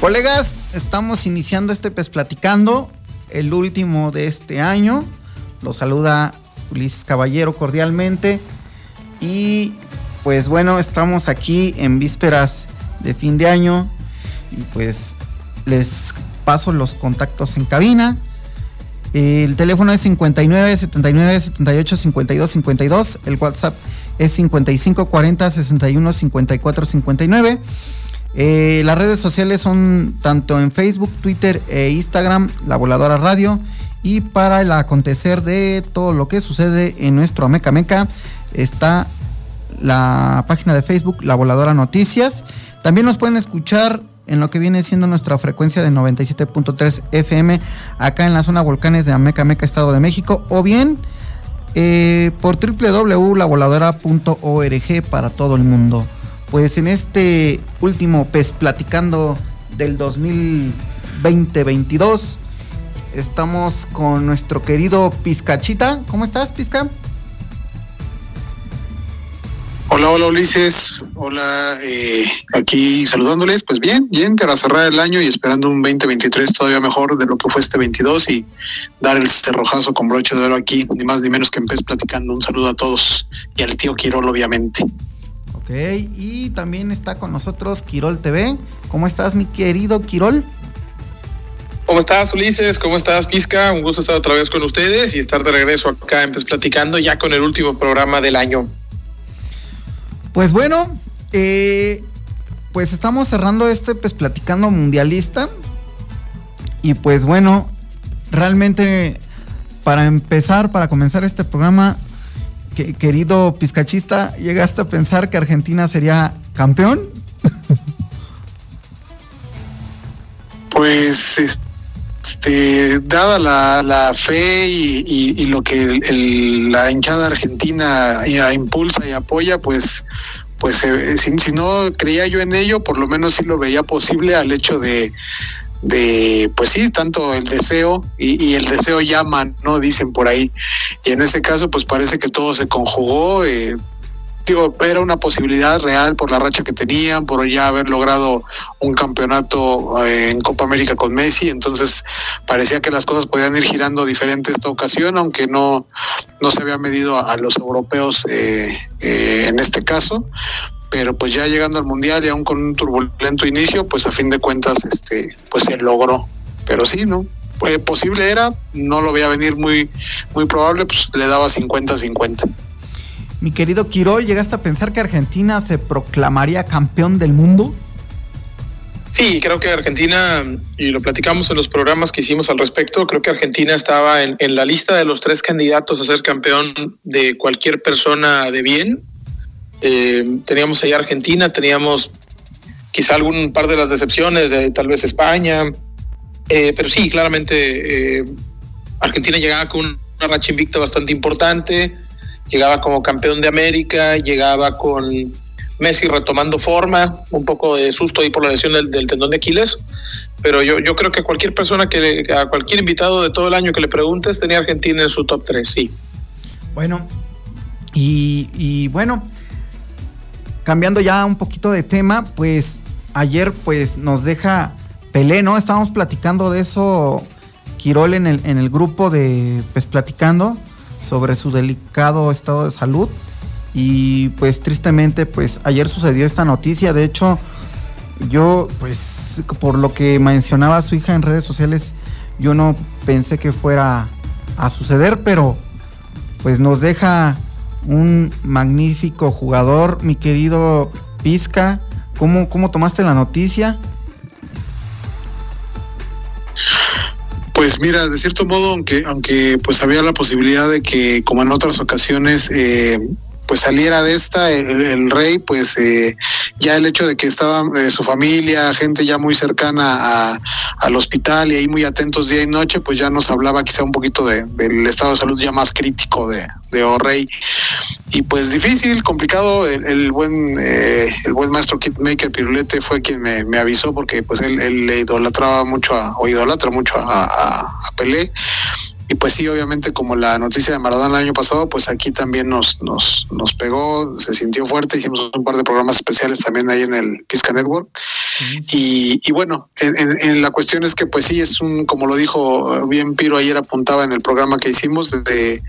Colegas, estamos iniciando este PES Platicando, el último de este año. Los saluda Ulises Caballero cordialmente. Y pues bueno, estamos aquí en vísperas de fin de año. Y pues les paso los contactos en cabina. El teléfono es 59 79 78 52 52. El WhatsApp es 55 40 61 54 59. Eh, las redes sociales son tanto en Facebook, Twitter e Instagram, La Voladora Radio. Y para el acontecer de todo lo que sucede en nuestro Ameca Meca está la página de Facebook, La Voladora Noticias. También nos pueden escuchar en lo que viene siendo nuestra frecuencia de 97.3 FM acá en la zona volcanes de Ameca Meca, Estado de México. O bien eh, por www.lavoladora.org para todo el mundo pues en este último PES Platicando del 2020-22 estamos con nuestro querido Pizcachita. ¿Cómo estás, Pizca? Hola, hola Ulises, hola, eh, aquí saludándoles, pues bien, bien, para cerrar el año y esperando un 2023 todavía mejor de lo que fue este 22 y dar el cerrojazo con broche de oro aquí, ni más ni menos que en PES platicando. Un saludo a todos y al tío Quirol, obviamente y también está con nosotros Quirol TV. ¿Cómo estás, mi querido Quirol? ¿Cómo estás, Ulises? ¿Cómo estás, Pizca? Un gusto estar otra vez con ustedes y estar de regreso acá en Platicando ya con el último programa del año. Pues bueno, eh, pues estamos cerrando este pues Platicando Mundialista. Y pues bueno, realmente para empezar, para comenzar este programa, querido pizcachista, ¿llegaste a pensar que Argentina sería campeón? Pues, este, dada la, fe y, lo que la hinchada argentina impulsa y apoya, pues, pues eh, si no creía yo en ello, por lo menos sí lo veía posible al hecho de de, pues sí, tanto el deseo y, el deseo llama, ¿no? Dicen por ahí. Y en este caso, pues parece que todo se conjugó. Eh, digo, era una posibilidad real por la racha que tenían, por ya haber logrado un campeonato eh, en Copa América con Messi, entonces parecía que las cosas podían ir girando diferente esta ocasión, aunque no, no se había medido a, los europeos eh, en este caso, pero pues ya llegando al mundial y aún con un turbulento inicio, pues a fin de cuentas, este, pues se logró. Pero sí, ¿no? Pues posible era, no lo veía venir muy, muy probable, pues le daba 50-50. Mi querido Quirol, ¿llegaste a pensar que Argentina se proclamaría campeón del mundo? Sí, creo que Argentina, y lo platicamos en los programas que hicimos al respecto, creo que Argentina estaba en, en la lista de los tres candidatos a ser campeón de cualquier persona de bien eh, teníamos ahí Argentina, teníamos quizá algún par de las decepciones de tal vez España, eh, pero sí, claramente eh, Argentina llegaba con una racha invicta bastante importante, llegaba como campeón de América, llegaba con Messi retomando forma, un poco de susto ahí por la lesión del, tendón de Aquiles, pero yo, yo creo que cualquier persona que a cualquier invitado de todo el año que le preguntes tenía Argentina en su top 3, sí. Bueno, y bueno, cambiando ya un poquito de tema, pues ayer pues nos deja Pelé, ¿no? Estábamos platicando de eso, Quirol, en el, en el grupo de Pues Platicando, sobre su delicado estado de salud. Y pues tristemente, pues ayer sucedió esta noticia. De hecho, yo, pues, por lo que mencionaba su hija en redes sociales, yo no pensé que fuera a suceder, pero pues nos deja un magnífico jugador, mi querido Pizca. ¿Cómo, cómo tomaste la noticia? Pues mira, de cierto modo, aunque, aunque pues había la posibilidad de que, como en otras ocasiones, eh, pues saliera de esta el, rey, pues eh, ya el hecho de que estaba eh, su familia, gente ya muy cercana al hospital y ahí muy atentos día y noche, pues ya nos hablaba quizá un poquito de, del estado de salud ya más crítico de, de O'Reilly. Y pues difícil, complicado, el, buen eh, el buen maestro Kitmaker Pirulete fue quien me, me, avisó porque pues él, él le idolatraba mucho a, o idolatra mucho a, a, a Pelé y pues sí, obviamente como la noticia de Maradona el año pasado, pues aquí también nos, nos, nos pegó, se sintió fuerte, hicimos un par de programas especiales también ahí en el Pisca Network. Y, y, bueno, en, en, la cuestión es que pues sí, es un, como lo dijo bien Piro ayer apuntaba en el programa que hicimos, de,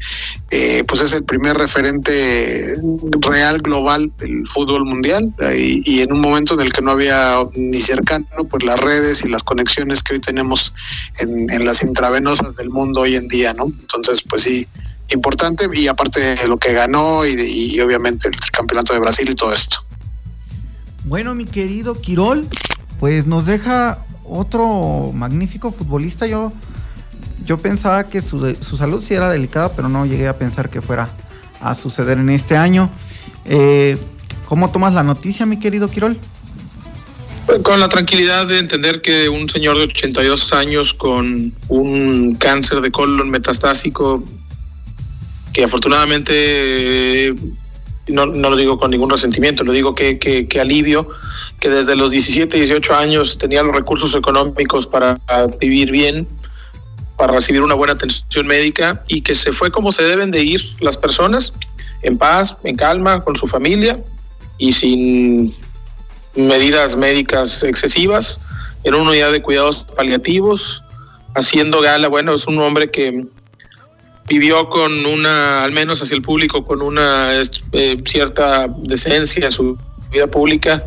eh, pues es el primer referente real global del fútbol mundial y, y en un momento en el que no había ni cercano, pues las redes y las conexiones que hoy tenemos en, en las intravenosas del mundo hoy en día, ¿no? Entonces, pues sí, importante y aparte de lo que ganó y, obviamente el campeonato de Brasil y todo esto. Bueno, mi querido Quirol, pues nos deja otro magnífico futbolista. Yo, yo pensaba que su, su salud sí era delicada, pero no llegué a pensar que fuera a suceder en este año. Eh, ¿Cómo tomas la noticia, mi querido Quirol? Con la tranquilidad de entender que un señor de 82 años con un cáncer de colon metastásico, que afortunadamente no, no lo digo con ningún resentimiento, lo digo que, que, alivio, que desde los 17, 18 años tenía los recursos económicos para vivir bien, para recibir una buena atención médica y que se fue como se deben de ir las personas, en paz, en calma, con su familia y sin medidas médicas excesivas, en una unidad de cuidados paliativos, haciendo gala, bueno, es un hombre que vivió con una, al menos hacia el público, con una eh, cierta decencia en su vida pública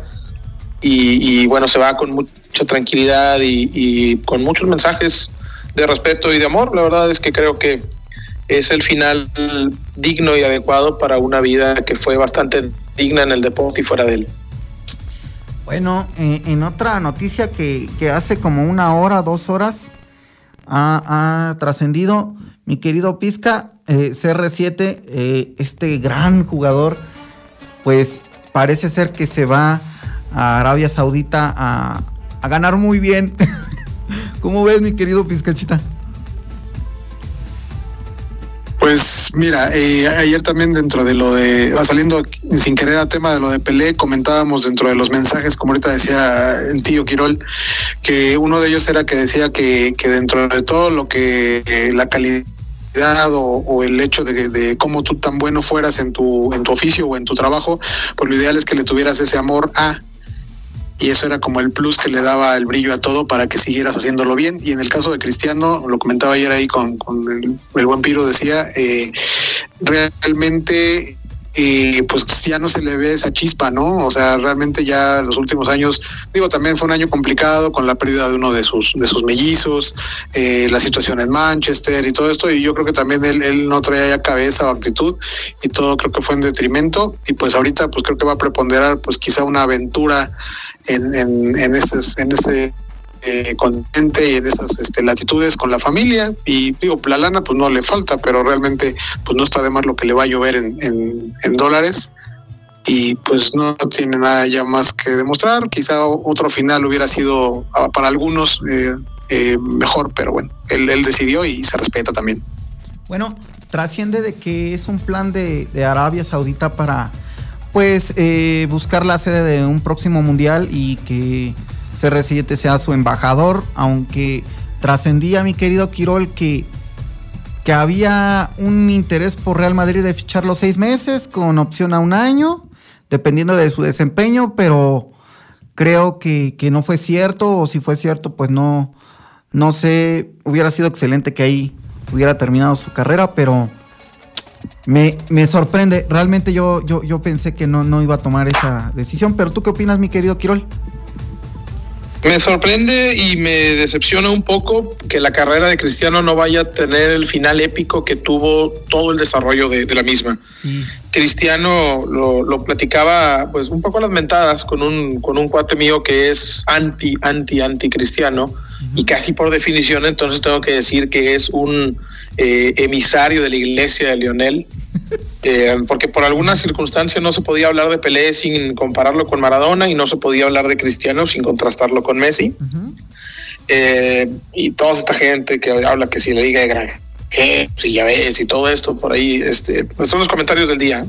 y, y, bueno, se va con mucha tranquilidad y, y con muchos mensajes de respeto y de amor. La verdad es que creo que es el final digno y adecuado para una vida que fue bastante digna en el deporte y fuera de él. Bueno, en otra noticia que, que, hace como una hora, dos horas, ha, ha trascendido mi querido Pizca, eh, CR7, eh, este gran jugador, pues parece ser que se va a Arabia Saudita a, a ganar muy bien. ¿Cómo ves, mi querido Pizcachita? Pues mira, eh, ayer también dentro de lo de, saliendo sin querer a tema de lo de Pelé, comentábamos dentro de los mensajes, como ahorita decía el tío Quirol, que uno de ellos era que decía que, que dentro de todo lo que eh, la calidad o, el hecho de, de, cómo tú tan bueno fueras en tu, en tu oficio o en tu trabajo, pues lo ideal es que le tuvieras ese amor a y eso era como el plus que le daba el brillo a todo para que siguieras haciéndolo bien. Y en el caso de Cristiano, lo comentaba ayer ahí con, con el, el, buen Piro, decía, eh, realmente eh, pues ya no se le ve esa chispa, ¿no? O sea, realmente ya los últimos años, digo, también fue un año complicado con la pérdida de uno de sus, de sus mellizos, eh, la situación en Manchester y todo esto, y yo creo que también él, no traía ya cabeza o actitud, y todo creo que fue en detrimento, y pues ahorita pues creo que va a preponderar pues quizá una aventura en, en, en este eh, continente y en esas este, latitudes con la familia. Y digo la lana pues no le falta pero realmente pues no está de más lo que le va a llover en, dólares. Y pues no tiene nada ya más que demostrar. Quizá otro final hubiera sido ah, para algunos eh, eh, mejor pero bueno él, él, decidió y se respeta también. Bueno trasciende de que es un plan de, de Arabia Saudita para pues eh, buscar la sede de un próximo mundial y que CR7 sea su embajador, aunque trascendía, mi querido Quirol, que, que había un interés por Real Madrid de ficharlo seis meses con opción a un año, dependiendo de su desempeño, pero creo que, que no fue cierto, o si fue cierto, pues no, no sé, hubiera sido excelente que ahí hubiera terminado su carrera, pero me, me sorprende. Realmente yo, yo, yo pensé que no, no iba a tomar esa decisión, pero ¿tú qué opinas, mi querido Quirol? Me sorprende y me decepciona un poco que la carrera de Cristiano no vaya a tener el final épico que tuvo todo el desarrollo de, de la misma. Sí. Cristiano lo, lo, platicaba pues un poco a las mentadas con un, con un cuate mío que es anti, anti, anti cristiano uh -huh. y casi por definición entonces tengo que decir que es un eh, emisario de la iglesia de Lionel. Eh, porque por alguna circunstancia no se podía hablar de Pelé sin compararlo con Maradona y no se podía hablar de Cristiano sin contrastarlo con Messi. Uh -huh. eh, y toda esta gente que habla que si la liga de gran si ya ves y todo esto por ahí, este, pues son los comentarios del día.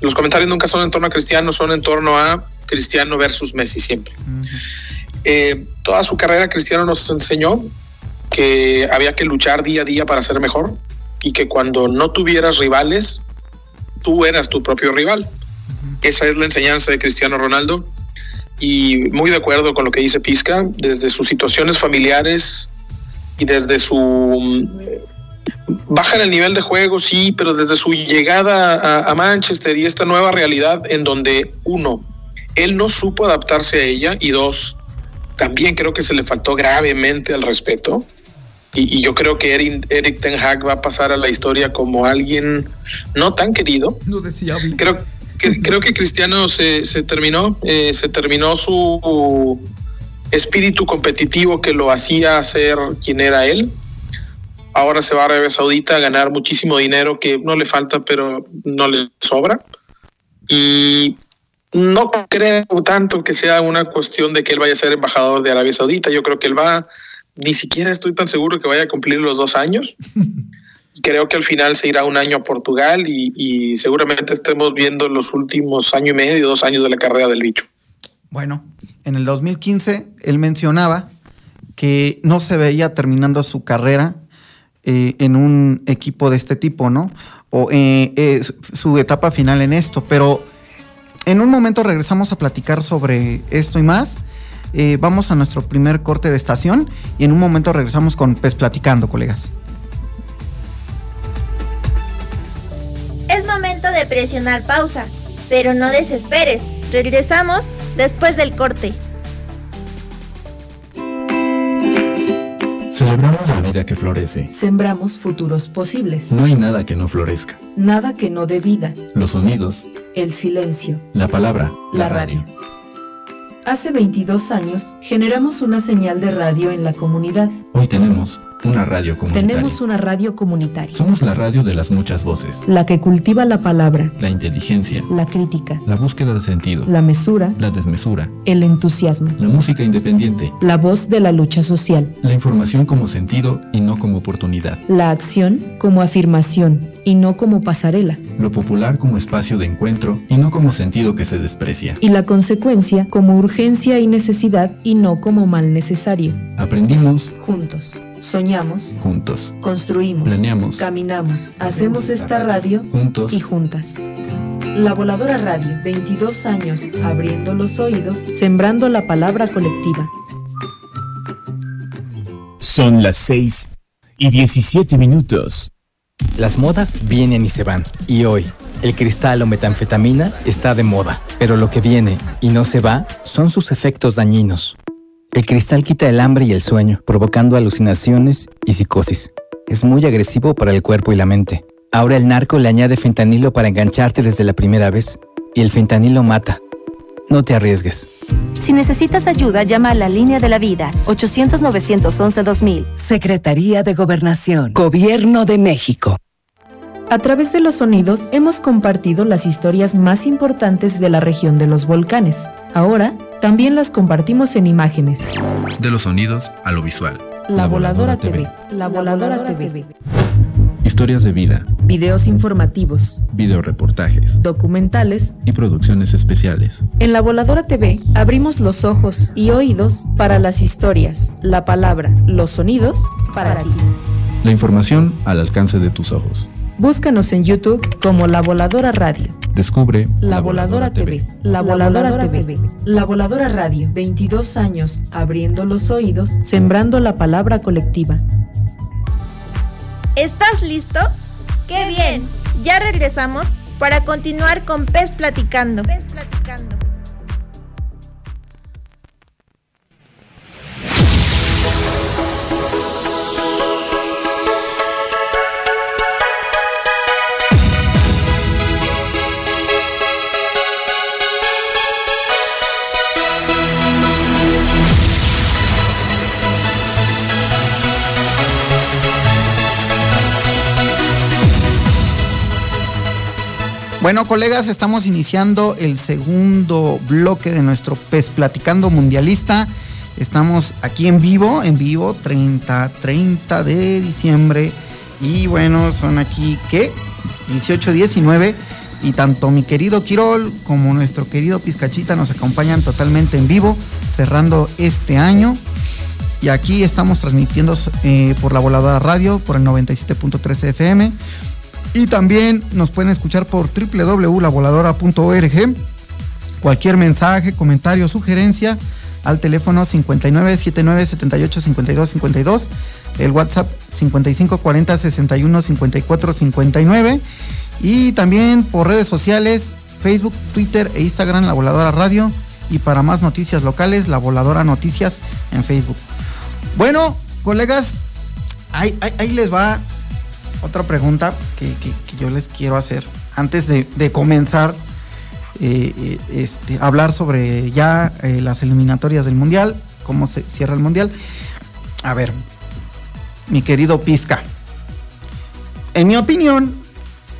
Los comentarios nunca son en torno a Cristiano, son en torno a Cristiano versus Messi siempre. Uh -huh. toda su carrera Cristiano nos enseñó que había que luchar día a día para ser mejor y que cuando no tuvieras rivales, tú eras tu propio rival. Esa es la enseñanza de Cristiano Ronaldo y muy de acuerdo con lo que dice Pizca, desde sus situaciones familiares y desde su baja en el nivel de juego, sí, pero desde su llegada a, a, Manchester y esta nueva realidad en donde uno, él no supo adaptarse a ella y dos, también creo que se le faltó gravemente al respeto. Y, y, yo creo que Eric, Eric, Ten Hag va a pasar a la historia como alguien no tan querido. No deseable. Creo que, creo que Cristiano se, se terminó, eh, se terminó su espíritu competitivo que lo hacía ser quien era él. Ahora se va a Arabia Saudita a ganar muchísimo dinero que no le falta, pero no le sobra. Y no creo tanto que sea una cuestión de que él vaya a ser embajador de Arabia Saudita. Yo creo que él va ni siquiera estoy tan seguro que vaya a cumplir los dos años. Creo que al final se irá un año a Portugal y, y, seguramente estemos viendo los últimos año y medio, dos años de la carrera del bicho. Bueno, en el 2015 él mencionaba que no se veía terminando su carrera eh, en un equipo de este tipo, ¿no? O eh, eh, su etapa final en esto, pero en un momento regresamos a platicar sobre esto y más. Eh, vamos a nuestro primer corte de estación y en un momento regresamos con Pez Platicando, colegas. Es momento de presionar pausa, pero no desesperes. Regresamos después del corte. Celebramos la vida que florece. Sembramos futuros posibles. No hay nada que no florezca. Nada que no dé vida. Los sonidos. El silencio. La palabra. La, la radio. radio. Hace 22 años generamos una señal de radio en la comunidad. Hoy tenemos una radio comunitaria. Tenemos una radio comunitaria. Somos la radio de las muchas voces. La que cultiva la palabra. La inteligencia. La crítica. La búsqueda de sentido. La mesura. La desmesura. El entusiasmo. La música independiente. La voz de la lucha social. La información como sentido y no como oportunidad. La acción como afirmación y no como pasarela. Lo popular como espacio de encuentro y no como sentido que se desprecia. Y la consecuencia como urgencia y necesidad y no como mal necesario. Aprendimos juntos. Soñamos juntos. Construimos. Planeamos. Caminamos. Hacemos esta radio juntos y juntas. La Voladora Radio, 22 años abriendo los oídos, sembrando la palabra colectiva. Son las 6 y 17 minutos. Las modas vienen y se van. Y hoy, el cristal o metanfetamina está de moda. Pero lo que viene y no se va son sus efectos dañinos. El cristal quita el hambre y el sueño, provocando alucinaciones y psicosis. Es muy agresivo para el cuerpo y la mente. Ahora el narco le añade fentanilo para engancharte desde la primera vez. Y el fentanilo mata. No te arriesgues. Si necesitas ayuda, llama a la línea de la vida 800-911-2000. Secretaría de Gobernación. Gobierno de México. A través de los sonidos hemos compartido las historias más importantes de la región de los volcanes. Ahora también las compartimos en imágenes. De los sonidos a lo visual. La, la Voladora, TV. TV. La Voladora, TV. TV. historias de vida, videos informativos, videoreportajes, documentales y producciones especiales. En la Voladora TV abrimos los ojos y oídos para las historias, la palabra, los sonidos para ti. La información al alcance de tus ojos. Búscanos en YouTube como La Voladora Radio. Descubre La, Voladora, TV. La Voladora, TV. La Voladora Radio. 22 años abriendo los oídos, sembrando la palabra colectiva. ¿Estás listo? ¡Qué bien! Ya regresamos para continuar con Pez Platicando. Pez Platicando. Bueno, colegas, estamos iniciando el segundo bloque de nuestro PES Platicando Mundialista. Estamos aquí en vivo, en vivo, 30, 30 de diciembre. Y bueno, son aquí, ¿qué? 18, 19. Y tanto mi querido Quirol como nuestro querido Pizcachita nos acompañan totalmente en vivo, cerrando este año. Y aquí estamos transmitiendo eh, por la voladora radio, por el 97.3 FM y también nos pueden escuchar por www.lavoladora.org. Cualquier mensaje, comentario, sugerencia al teléfono 59 79 78 52 52, el WhatsApp 55 40 61 54 59 y también por redes sociales Facebook, Twitter e Instagram La Voladora Radio y para más noticias locales La Voladora Noticias en Facebook. Bueno, colegas, ahí, ahí les va otra pregunta que, yo les quiero hacer antes de, comenzar eh, eh, este, hablar sobre ya eh, las eliminatorias del Mundial, cómo se cierra el Mundial. A ver, mi querido Pizca, en mi opinión,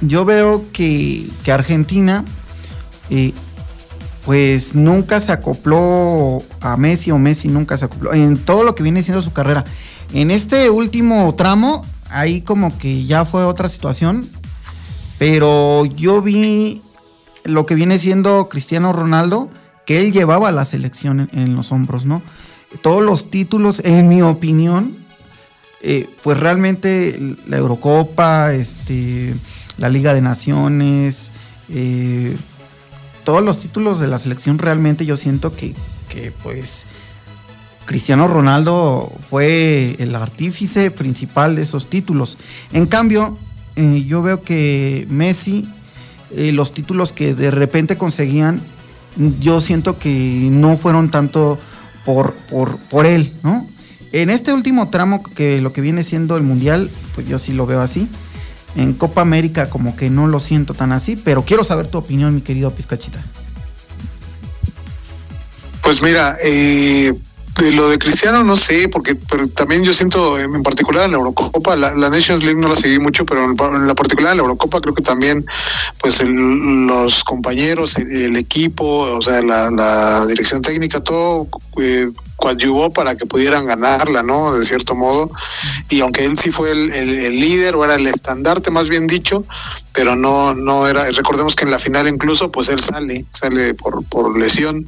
yo veo que, que Argentina pues nunca se acopló a Messi o Messi nunca se acopló en todo lo que viene siendo su carrera. En este último tramo ahí como que ya fue otra situación. Pero yo vi lo que viene siendo Cristiano Ronaldo, que él llevaba la selección en, los hombros, ¿no? Todos los títulos, en mi opinión, eh, pues realmente la Eurocopa, este, la Liga de Naciones, eh, todos los títulos de la selección realmente yo siento que, que pues Cristiano Ronaldo fue el artífice principal de esos títulos. En cambio, eh, yo veo que Messi, eh, los títulos que de repente conseguían, yo siento que no fueron tanto por, por, por él, ¿no? En este último tramo, que lo que viene siendo el Mundial, pues yo sí lo veo así. En Copa América como que no lo siento tan así, pero quiero saber tu opinión, mi querido Pizcachita. Pues mira, eh, de lo de Cristiano no sé, porque pero también yo siento, en particular en la Eurocopa, la, Nations League no la seguí mucho, pero en, la particular en la Eurocopa creo que también, pues los compañeros, el, equipo, o sea, la, dirección técnica, todo eh, coadyuvó para que pudieran ganarla, ¿no? De cierto modo. Y aunque él sí fue el, líder o era el estandarte, más bien dicho, pero no, no era, recordemos que en la final incluso, pues él sale, sale por, por lesión.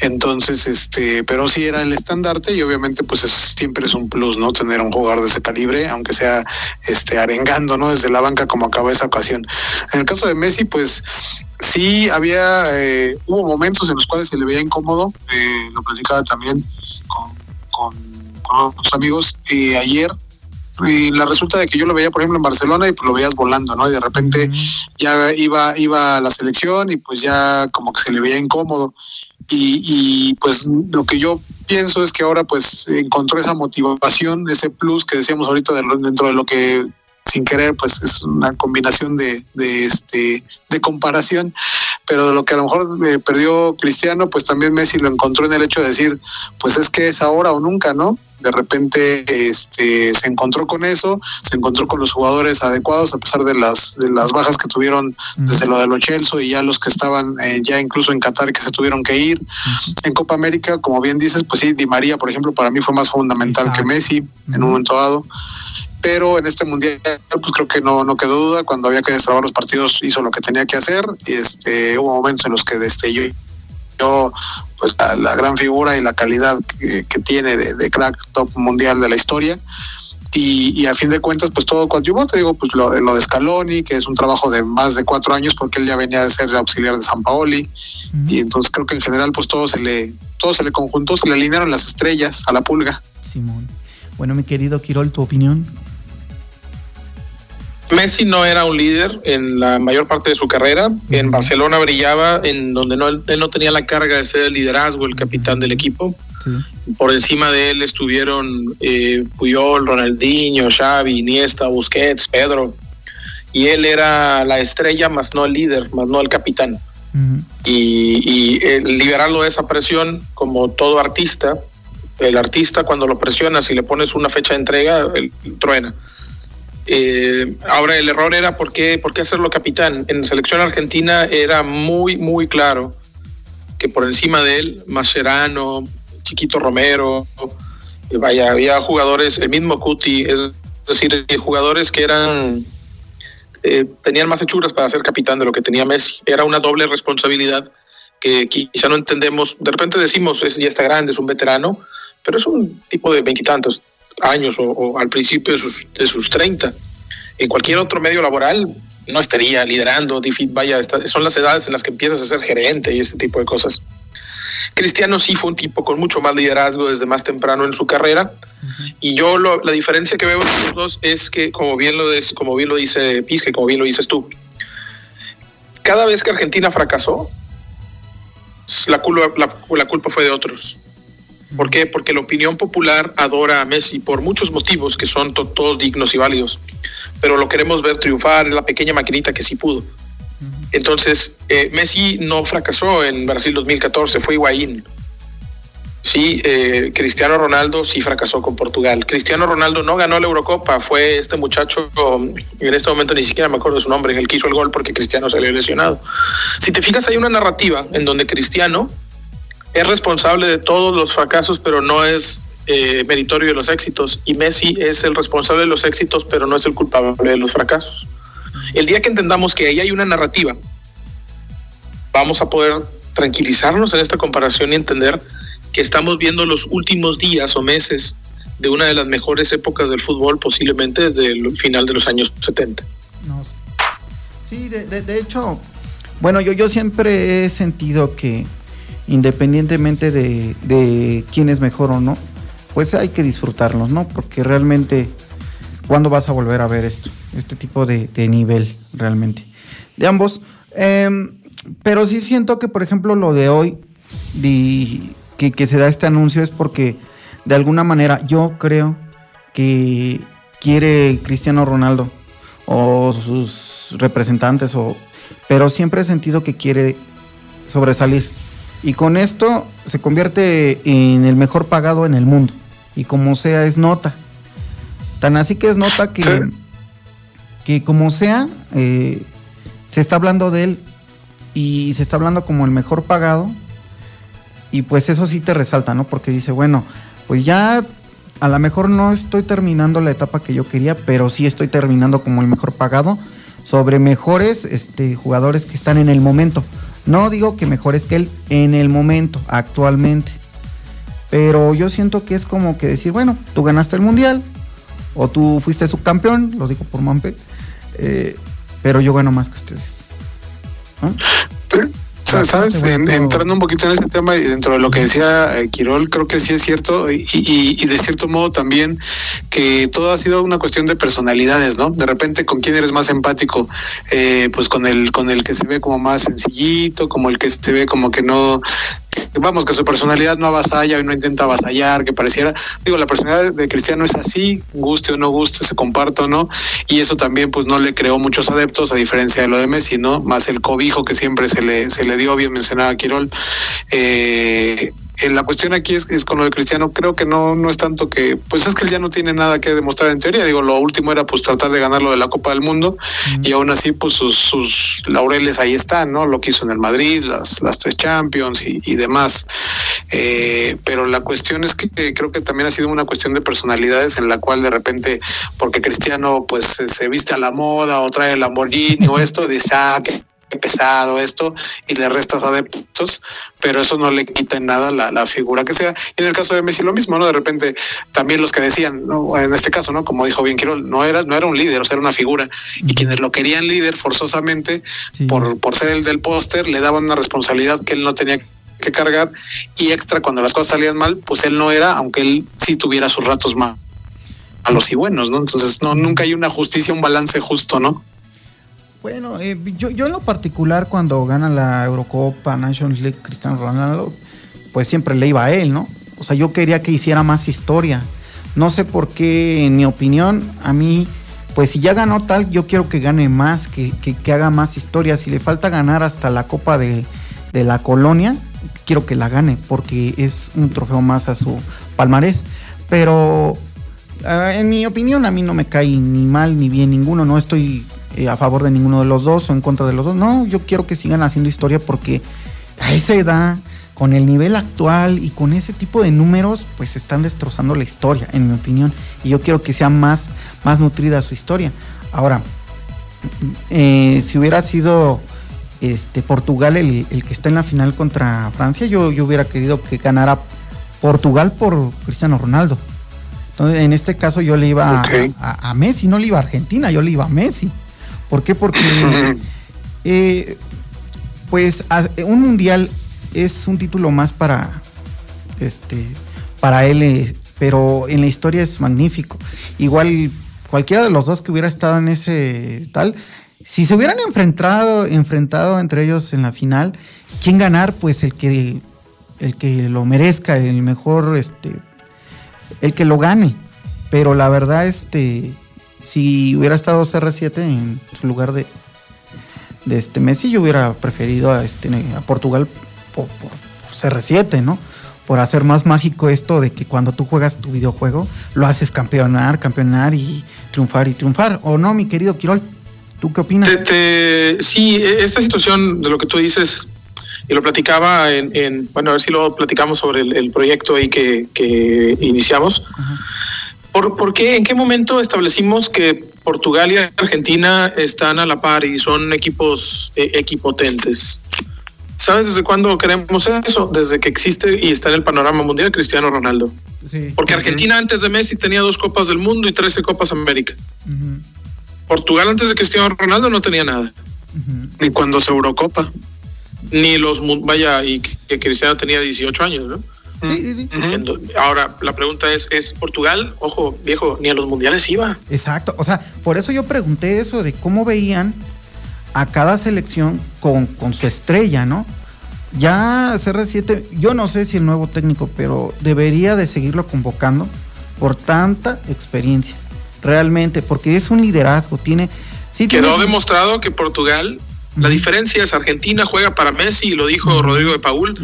Entonces, este, pero sí era el estandarte y obviamente, pues eso siempre es un plus, ¿no? Tener un jugador de ese calibre, aunque sea este arengando, ¿no? Desde la banca como acaba esa ocasión. En el caso de Messi, pues sí había, eh, hubo momentos en los cuales se le veía incómodo, eh, lo platicaba también con, con, los amigos y ayer. Y la resulta de que yo lo veía, por ejemplo, en Barcelona y pues lo veías volando, ¿no? Y de repente ya iba, iba a la selección y pues ya como que se le veía incómodo. Y, y, pues lo que yo pienso es que ahora pues encontró esa motivación, ese plus que decíamos ahorita dentro de lo que sin querer, pues es una combinación de, de, este, de comparación, pero de lo que a lo mejor eh, perdió Cristiano, pues también Messi lo encontró en el hecho de decir, pues es que es ahora o nunca, ¿no? De repente este, se encontró con eso, se encontró con los jugadores adecuados a pesar de las, de las bajas que tuvieron desde lo de los Chelsea y ya los que estaban eh, ya incluso en Qatar que se tuvieron que ir. En Copa América, como bien dices, pues sí, Di María, por ejemplo, para mí fue más fundamental que Messi en un momento dado. Pero en este mundial pues creo que no, no quedó duda, cuando había que destrabar los partidos hizo lo que tenía que hacer, y este, hubo momentos en los que destelló yo pues la, gran figura y la calidad que, tiene de, crack top mundial de la historia. Y, a fin de cuentas, pues todo coadyuvó, te digo, pues lo, lo, de Scaloni, que es un trabajo de más de cuatro años, porque él ya venía de ser auxiliar de San Paoli, y entonces creo que en general, pues todo se le, todo se le conjuntó, se le alinearon las estrellas a la pulga. Simón. Bueno, mi querido Quirol, ¿tu opinión? Messi no era un líder en la mayor parte de su carrera. En Barcelona brillaba en donde no, él no tenía la carga de ser el liderazgo, el capitán del equipo. Por encima de él estuvieron eh, Puyol, Ronaldinho, Xavi, Iniesta, Busquets, Pedro. Y él era la estrella, más no el líder, más no el capitán. Y, y liberarlo de esa presión, como todo artista, el artista cuando lo presionas y le pones una fecha de entrega, él, truena. Eh, ahora el error era por qué, hacerlo capitán. En selección argentina era muy, muy claro que por encima de él, Mascherano, Chiquito Romero, eh, vaya, había jugadores, el mismo Cuti, es decir, eh, jugadores que eran tenían más hechuras para ser capitán de lo que tenía Messi. Era una doble responsabilidad que quizá no entendemos. De repente decimos, es, ya está grande, es un veterano, pero es un tipo de veintitantos años o, al principio de sus, de sus 30. En cualquier otro medio laboral no estaría liderando, vaya, son las edades en las que empiezas a ser gerente y este tipo de cosas. Cristiano sí fue un tipo con mucho más liderazgo desde más temprano en su carrera. Y yo la diferencia que veo entre los dos es que, como bien lo, des, como bien lo dice Pizque, como bien lo dices tú, cada vez que Argentina fracasó, la culpa, la culpa fue de otros. ¿Por qué? Porque la opinión popular adora a Messi por muchos motivos que son todos dignos y válidos, pero lo queremos ver triunfar en la pequeña maquinita que sí pudo. Entonces, eh, Messi no fracasó en Brasil 2014, fue Higuaín. Sí, eh, Cristiano Ronaldo sí fracasó con Portugal. Cristiano Ronaldo no ganó la Eurocopa, fue este muchacho, en este momento ni siquiera me acuerdo su nombre, el que hizo el gol porque Cristiano salió lesionado. Si te fijas, hay una narrativa en donde Cristiano es responsable de todos los fracasos, pero no es eh, meritorio de los éxitos. Y Messi es el responsable de los éxitos, pero no es el culpable de los fracasos. El día que entendamos que ahí hay una narrativa, vamos a poder tranquilizarnos en esta comparación y entender que estamos viendo los últimos días o meses de una de las mejores épocas del fútbol, posiblemente desde el final de los años 70. sí, de, hecho, bueno, yo, yo siempre he sentido que independientemente de, quién es mejor o no, pues hay que disfrutarlos, ¿no? Porque realmente, ¿cuándo vas a volver a ver esto? Este tipo de, nivel, realmente. De ambos. Em, pero sí siento que, por ejemplo, lo de hoy, que, que se da este anuncio es porque, de alguna manera, yo creo que quiere Cristiano Ronaldo o sus representantes, o, pero siempre he sentido que quiere sobresalir y con esto se convierte en el mejor pagado en el mundo. Y como sea, es nota. Tan así que es nota que, que como sea, eh, se está hablando de él y se está hablando como el mejor pagado. Y pues eso sí te resalta, ¿no? Porque dice, bueno, pues ya a lo mejor no estoy terminando la etapa que yo quería, pero sí estoy terminando como el mejor pagado sobre mejores este, jugadores que están en el momento. No digo que mejores que él en el momento, actualmente. Pero yo siento que es como que decir, bueno, tú ganaste el mundial, o tú fuiste subcampeón, lo digo por Mampe, eh, pero yo gano más que ustedes. ¿Sabes? entrando un poquito en ese tema y dentro de lo que decía eh, Quirol, creo que sí es cierto y, y, de cierto modo también que todo ha sido una cuestión de personalidades, ¿no? De repente con quién eres más empático, eh, pues con el con el que se ve como más sencillito, como el que se ve como que no vamos, que su personalidad no avasalla y no intenta avasallar, que pareciera, digo, la personalidad de Cristiano es así, guste o no guste, se comparta o no, y eso también pues no le creó muchos adeptos, a diferencia de lo de Messi, ¿no? Más el cobijo que siempre se le, se le dio, bien mencionaba Quirol, eh, Eh, la cuestión aquí es, es, con lo de Cristiano, creo que no, no es tanto que, pues es que él ya no tiene nada que demostrar en teoría. Digo, lo último era pues tratar de ganar lo de la Copa del Mundo y aún así pues sus, sus, laureles ahí están, ¿no? Lo que hizo en el Madrid, las, las tres Champions y, y demás. Eh, pero la cuestión es que, creo que también ha sido una cuestión de personalidades en la cual de repente, porque Cristiano pues se, se viste a la moda o trae el Lamborghini o esto, dice, ah, que pesado esto y le restas adeptos, pero eso no le quita en nada la, la, figura que sea. Y en el caso de Messi lo mismo, ¿no? De repente también los que decían, ¿no? en este caso, ¿no? Como dijo bien Quirol, no era, no era un líder, o sea, era una figura. Y quienes lo querían líder forzosamente, sí. por, por ser el del póster, le daban una responsabilidad que él no tenía que cargar y extra cuando las cosas salían mal, pues él no era, aunque él sí tuviera sus ratos más malos y buenos, ¿no? Entonces, no, nunca hay una justicia, un balance justo, ¿no? Bueno, eh, yo, yo en lo particular cuando gana la Eurocopa, Nations League, Cristiano Ronaldo, pues siempre le iba a él, ¿no? O sea, yo quería que hiciera más historia. No sé por qué, en mi opinión, a mí, pues si ya ganó tal, yo quiero que gane más, que, que, que haga más historia. Si le falta ganar hasta la Copa de, de, la Colonia, quiero que la gane, porque es un trofeo más a su palmarés. Pero uh, en mi opinión, a mí no me cae ni mal ni bien ninguno, no estoy eh, a favor de ninguno de los dos o en contra de los dos. No, yo quiero que sigan haciendo historia porque a esa edad, con el nivel actual y con ese tipo de números, pues están destrozando la historia, en mi opinión. Y yo quiero que sea más, más nutrida su historia. Ahora, eh, si hubiera sido este, Portugal el, el, que está en la final contra Francia, yo, yo hubiera querido que ganara Portugal por Cristiano Ronaldo. Entonces, en este caso yo le iba okay. a, a, a Messi, no le iba a Argentina, yo le iba a Messi. ¿Por qué? Porque eh, pues un mundial es un título más para este para él, eh, pero en la historia es magnífico. Igual cualquiera de los dos que hubiera estado en ese tal, si se hubieran enfrentado, enfrentado entre ellos en la final, ¿quién ganar? Pues el que el que lo merezca, el mejor, este, el que lo gane. Pero la verdad, este, si hubiera estado CR7 en su lugar de, de este Messi, yo hubiera preferido a, este, a Portugal por, por, por, CR7, ¿no? Por hacer más mágico esto de que cuando tú juegas tu videojuego, lo haces campeonar, campeonar y triunfar y triunfar. ¿O no, mi querido Quirol? ¿Tú qué opinas? Te, te, sí, esta situación de lo que tú dices, y lo platicaba en, en bueno, a ver si lo platicamos sobre el, el proyecto ahí que, que iniciamos. -huh. ¿Por, ¿Por, qué? ¿En qué momento establecimos que Portugal y Argentina están a la par y son equipos eh, equipotentes? ¿Sabes desde cuándo queremos eso? Desde que existe y está en el panorama mundial Cristiano Ronaldo. Sí. Porque Argentina uh -huh. antes de Messi tenía dos Copas del Mundo y 13 Copas América. Uh -huh. Portugal antes de Cristiano Ronaldo no tenía nada. Ni cuando se Eurocopa. Ni los, vaya, y que Cristiano tenía 18 años, ¿no? Sí, sí, sí. Ahora, la pregunta es, ¿es Portugal? Ojo, viejo, ni a los mundiales iba. Exacto, o sea, por eso yo pregunté eso de cómo veían a cada selección con, con su estrella, ¿no? Ya CR7, yo no sé si el nuevo técnico, pero debería de seguirlo convocando por tanta experiencia, realmente, porque es un liderazgo, tiene... Sí, Quedó tiene... demostrado que Portugal, la diferencia es Argentina juega para Messi, y lo dijo. Rodrigo de Paul,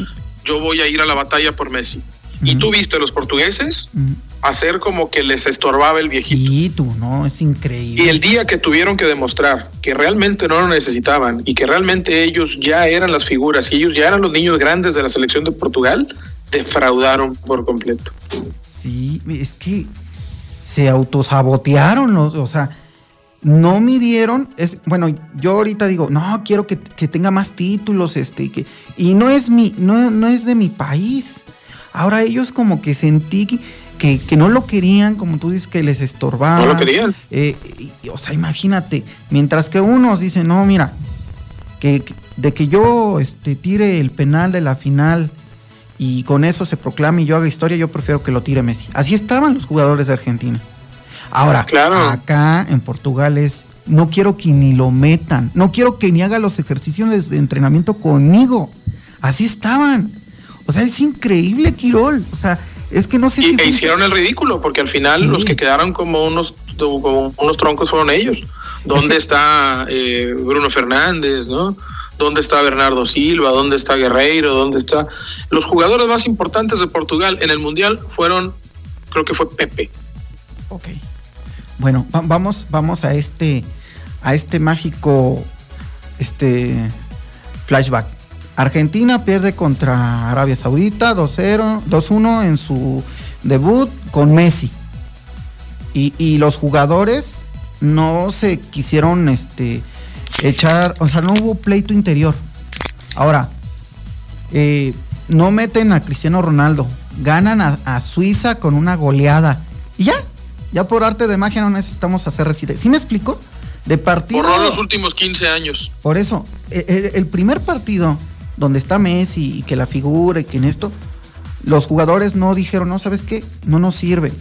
yo voy a ir a la batalla por Messi. Uh -huh. Y tú viste a los portugueses uh -huh. hacer como que les estorbaba el viejito. Sí, tú, no, es increíble. Y el día que tuvieron que demostrar que realmente no lo necesitaban y que realmente ellos ya eran las figuras y ellos ya eran los niños grandes de la selección de Portugal, defraudaron por completo. Sí, es que se autosabotearon, o sea, no midieron, es, bueno, yo ahorita digo, no, quiero que, que, tenga más títulos, este, que, y no es mi, no, no es de mi país. Ahora ellos como que sentí que, que no lo querían, como tú dices, que les estorbaba. No lo querían. Eh, y, o sea, imagínate, mientras que unos dicen, no, mira, que, de que yo este, tire el penal de la final y con eso se proclame y yo haga historia, yo prefiero que lo tire Messi. Así estaban los jugadores de Argentina. Ahora, claro. acá en Portugal es, no quiero que ni lo metan, no quiero que ni haga los ejercicios de entrenamiento conmigo. Así estaban. O sea, es increíble, Quirol. O sea, es que no sé y, si... E hicieron el ridículo, porque al final sí. los que quedaron como unos, como unos troncos fueron ellos. ¿Dónde está eh, Bruno Fernández, no? ¿Dónde está Bernardo Silva? ¿Dónde está Guerreiro? ¿Dónde está? Los jugadores más importantes de Portugal en el Mundial fueron, creo que fue Pepe. Ok. Bueno, vamos, vamos a este, a este mágico, este flashback. Argentina pierde contra Arabia Saudita 2-0, 2-1 en su debut con Messi. Y, y, los jugadores no se quisieron este, echar, o sea, no hubo pleito interior. Ahora, eh, no meten a Cristiano Ronaldo, ganan a, Suiza con una goleada. Y ya, ya por arte de magia no necesitamos hacer reside. ¿Sí me explico? De partido. Por los últimos 15 años. Por eso, el, e, el primer partido donde está Messi y que la figura y que en esto, los jugadores no dijeron, no, ¿sabes qué? No nos sirve.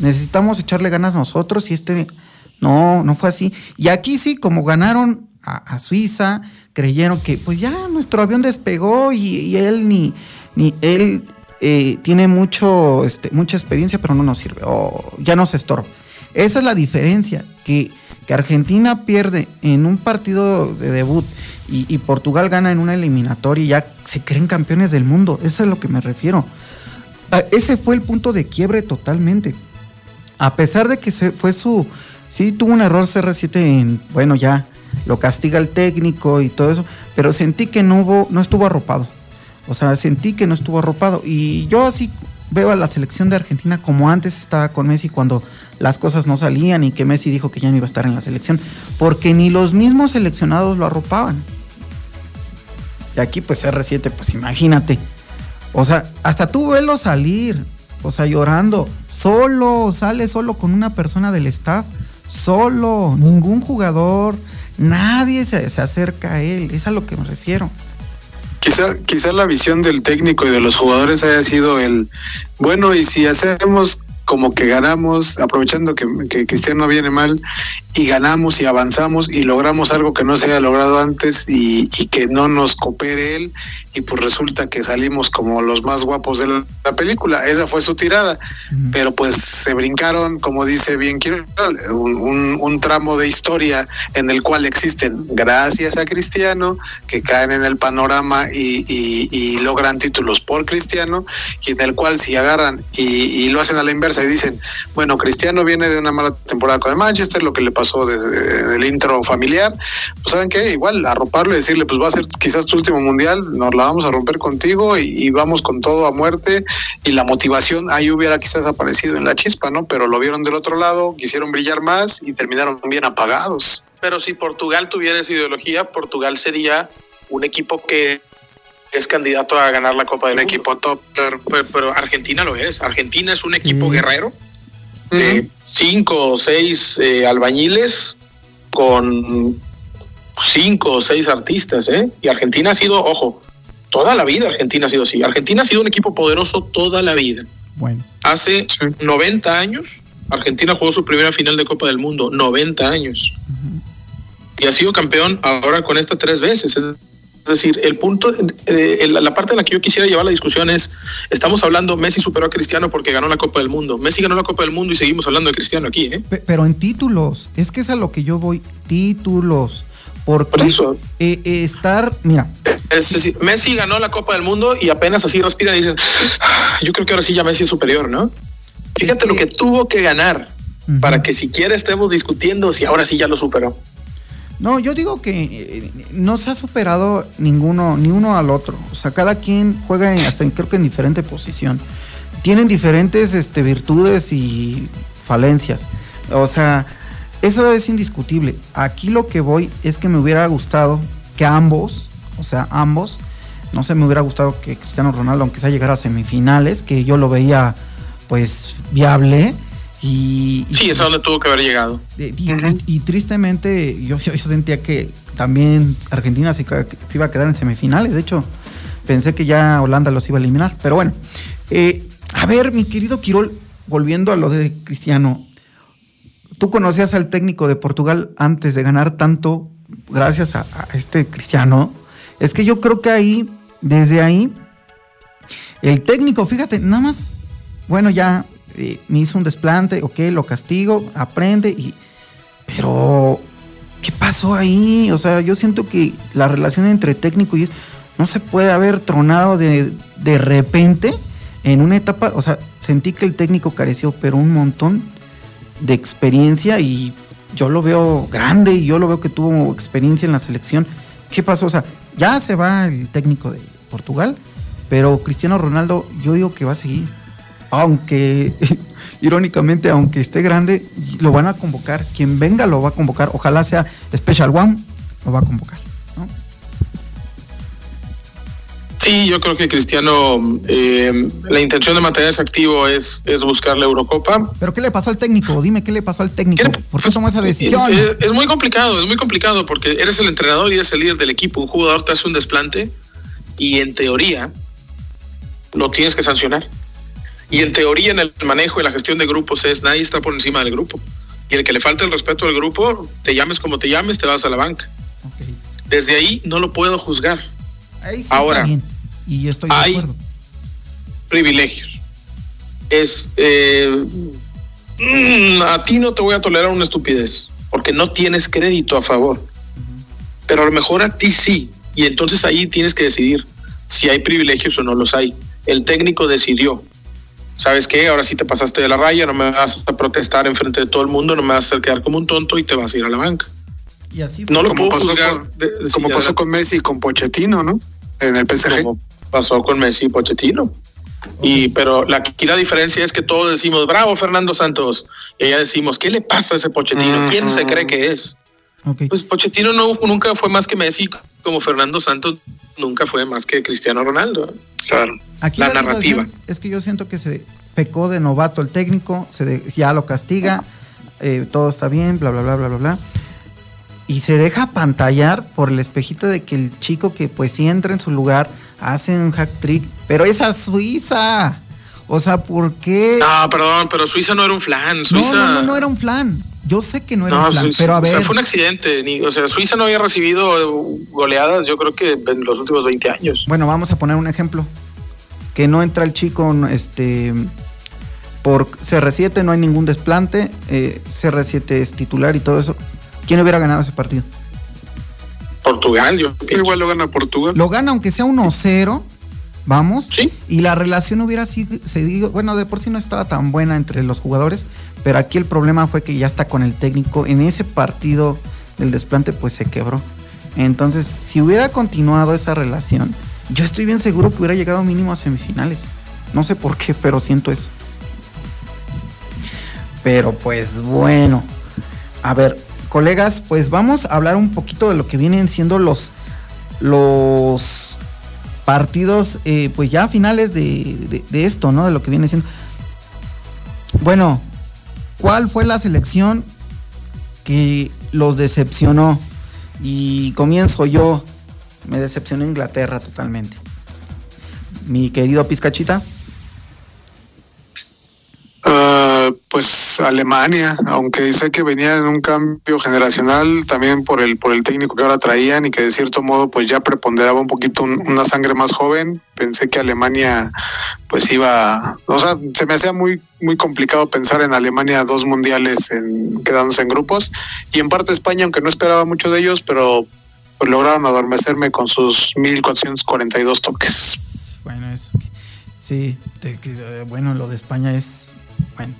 Necesitamos echarle ganas nosotros y este no, no fue así. Y aquí sí, como ganaron a, Suiza, creyeron que pues ya nuestro avión despegó y, él ni, ni él eh, tiene mucho, este, mucha experiencia, pero no nos sirve, o ya nos estorba. Esa es la diferencia, que, que Argentina pierde en un partido de debut y, y, Portugal gana en una eliminatoria y ya se creen campeones del mundo. Eso es a lo que me refiero. Ah, ese fue el punto de quiebre totalmente. A pesar de que se, fue su, Sí, tuvo un error CR7 en, bueno, ya lo castiga el técnico y todo eso, pero sentí que no hubo, no estuvo arropado. O sea, sentí que no estuvo arropado. Y yo así veo a la selección de Argentina como antes estaba con Messi cuando las cosas no salían y que Messi dijo que ya no iba a estar en la selección, porque ni los mismos seleccionados lo arropaban. Y aquí pues R7, pues imagínate. O sea, hasta tú velo salir, o sea, llorando, solo, sale solo con una persona del staff solo, ningún jugador, nadie se, acerca a él, es a lo que me refiero. Quizá, quizá la visión del técnico y de los jugadores haya sido el, bueno, y si hacemos como que ganamos, aprovechando que, que Cristiano viene mal, y ganamos y avanzamos y logramos algo que no se haya logrado antes y, que no nos coopere él y pues resulta que salimos como los más guapos de la, película. Esa fue su tirada, pero pues se brincaron, como dice bien quiero un, un, tramo de historia en el cual existen, gracias a Cristiano, que caen en el panorama y, y, logran títulos por Cristiano y en el cual si agarran y, lo hacen a la inversa y dicen, bueno, Cristiano viene de una mala temporada con el Manchester, lo que le pasó desde el intro familiar, pues saben que igual arroparlo y decirle, pues va a ser quizás tu último mundial, nos la vamos a romper contigo y, vamos con todo a muerte y la motivación ahí hubiera quizás aparecido en la chispa, ¿no? Pero lo vieron del otro lado, quisieron brillar más y terminaron bien apagados. Pero si Portugal tuviera esa ideología, Portugal sería un equipo que es candidato a ganar la Copa del un equipo top, Pero, Argentina lo es. Argentina es un equipo guerrero de cinco o seis eh, albañiles con cinco o seis artistas, ¿eh? Y Argentina ha sido, ojo, toda la vida Argentina ha sido así. Argentina ha sido un equipo poderoso toda la vida. Bueno. Hace 90 años, Argentina jugó su primera final de Copa del Mundo, 90 años. Y ha sido campeón ahora con esta tres veces. Es decir, el punto, eh, la parte en la que yo quisiera llevar la discusión es, estamos hablando, Messi superó a Cristiano porque ganó la Copa del Mundo. Messi ganó la Copa del Mundo y seguimos hablando de Cristiano aquí, ¿eh? Pero en títulos, es que es a lo que yo voy, títulos. Porque Por eso. Eh, eh, estar, mira. Es decir, Messi ganó la Copa del Mundo y apenas así respira y dicen, ah, yo creo que ahora sí ya Messi es superior, ¿no? Fíjate lo que tuvo que ganar para que siquiera estemos discutiendo si ahora sí ya lo superó. No, yo digo que eh, no se ha superado ninguno, ni uno al otro. O sea, cada quien juega en, hasta creo que en diferente posición. Tienen diferentes este, virtudes y falencias. O sea, eso es indiscutible. Aquí lo que voy es que me hubiera gustado que ambos, o sea, ambos, no sé, me hubiera gustado que Cristiano Ronaldo, aunque sea llegara a semifinales, que yo lo veía pues viable y, sí, es a donde tuvo que haber llegado. Y, tristemente yo, yo, sentía que también Argentina se, iba a quedar en semifinales. De hecho, pensé que ya Holanda los iba a eliminar. Pero bueno, eh, a ver, mi querido Quirol, volviendo a lo de Cristiano. Tú conocías al técnico de Portugal antes de ganar tanto gracias a, a este Cristiano. Es que yo creo que ahí, desde ahí, el técnico, fíjate, nada más, bueno, ya eh, me hizo un desplante, ok, lo castigo, aprende y... Pero, ¿qué pasó ahí? O sea, yo siento que la relación entre técnico y no se puede haber tronado de, de repente en una etapa, o sea, sentí que el técnico careció, pero un montón de experiencia y yo lo veo grande y yo lo veo que tuvo experiencia en la selección. ¿Qué pasó? O sea, ya se va el técnico de Portugal, pero Cristiano Ronaldo yo digo que va a seguir. Aunque, irónicamente, aunque esté grande, lo van a convocar. Quien venga lo va a convocar. Ojalá sea Special One, lo va a convocar. Sí, yo creo que Cristiano, eh, la intención de mantenerse activo es, es buscar la Eurocopa. ¿Pero qué le pasó al técnico? Dime, ¿qué le pasó al técnico? ¿Por qué tomó esa decisión? Es, es, muy complicado, es muy complicado porque eres el entrenador y eres el líder del equipo. Un jugador te hace un desplante y en teoría lo tienes que sancionar. Y en teoría en el manejo y la gestión de grupos es nadie está por encima del grupo. Y el que le falta el respeto al grupo, te llames como te llames, te vas a la banca. Okay. Desde ahí no lo puedo juzgar. Ahí sí Ahora, está bien. Y estoy de hay acuerdo. privilegios. Es eh, mmm, a ti no te voy a tolerar una estupidez porque no tienes crédito a favor. Uh -huh. Pero a lo mejor a ti sí. Y entonces ahí tienes que decidir si hay privilegios o no los hay. El técnico decidió. ¿Sabes qué? Ahora sí te pasaste de la raya, no me vas a protestar en frente de todo el mundo, no me vas a hacer quedar como un tonto y te vas a ir a la banca. Y así no lo como puedo pasó, juzgar con, de- de- como pasó con Messi y con Pochettino, ¿no? En el PSG. como pasó con Messi y Pochettino. Y pero la, aquí la diferencia es que todos decimos, bravo Fernando Santos, y allá decimos, ¿qué le pasa a ese Pochettino? ¿Quién se cree que es? Ok. Pues Pochettino no, nunca fue más que Messi, como Fernando Santos nunca fue más que Cristiano Ronaldo. Claro. Aquí la la, narrativa. Es que yo siento que se pecó de novato el técnico, se de- ya lo castiga, eh, todo está bien, bla, bla, bla, bla, bla, bla. Y se deja pantallar por el espejito de que el chico que pues sí entra en su lugar hace un hack trick, pero esa Suiza. O sea, ¿por qué? No, perdón, pero Suiza no era un flan. No, Suiza, no, no, no era un flan. Yo sé que no era No, un flan, Suiza- pero a o sea, ver, fue un accidente. Ni, o sea, Suiza no había recibido goleadas, yo creo que en los últimos 20 años. bueno, vamos a poner un ejemplo. Que no entra el chico, este, por CR7 no hay ningún desplante, eh, CR7 es titular y todo eso. ¿Quién hubiera ganado ese partido? Portugal, yo pienso. Igual lo gana Portugal. Lo gana aunque sea 1-0, vamos. Sí. Y la relación hubiera sido, bueno, de por sí no estaba tan buena entre los jugadores, pero aquí el problema fue que ya está con el técnico. En ese partido del desplante, pues se quebró. Entonces, si hubiera continuado esa relación, yo estoy bien seguro que hubiera llegado mínimo a semifinales. No sé por qué, pero siento eso. Pero pues bueno. A ver, colegas, pues vamos a hablar un poquito de lo que vienen siendo los los partidos, eh, pues ya finales de, de- de esto, ¿no? De lo que viene siendo. Bueno, ¿cuál fue la selección que los decepcionó? Y comienzo yo. Me decepcionó Inglaterra totalmente. Mi querido Pizcachita. Ah, pues Alemania, aunque sé que venía en un cambio generacional, también por el por el técnico que ahora traían y que de cierto modo pues ya preponderaba un poquito un- una sangre más joven, pensé que Alemania pues iba, o sea, se me hacía muy muy complicado pensar en Alemania dos mundiales en, quedándose en grupos y en parte España, aunque no esperaba mucho de ellos, pero pues lograron adormecerme con sus 1442 toques. Bueno, eso. Sí, eh, bueno, lo de España es. Bueno,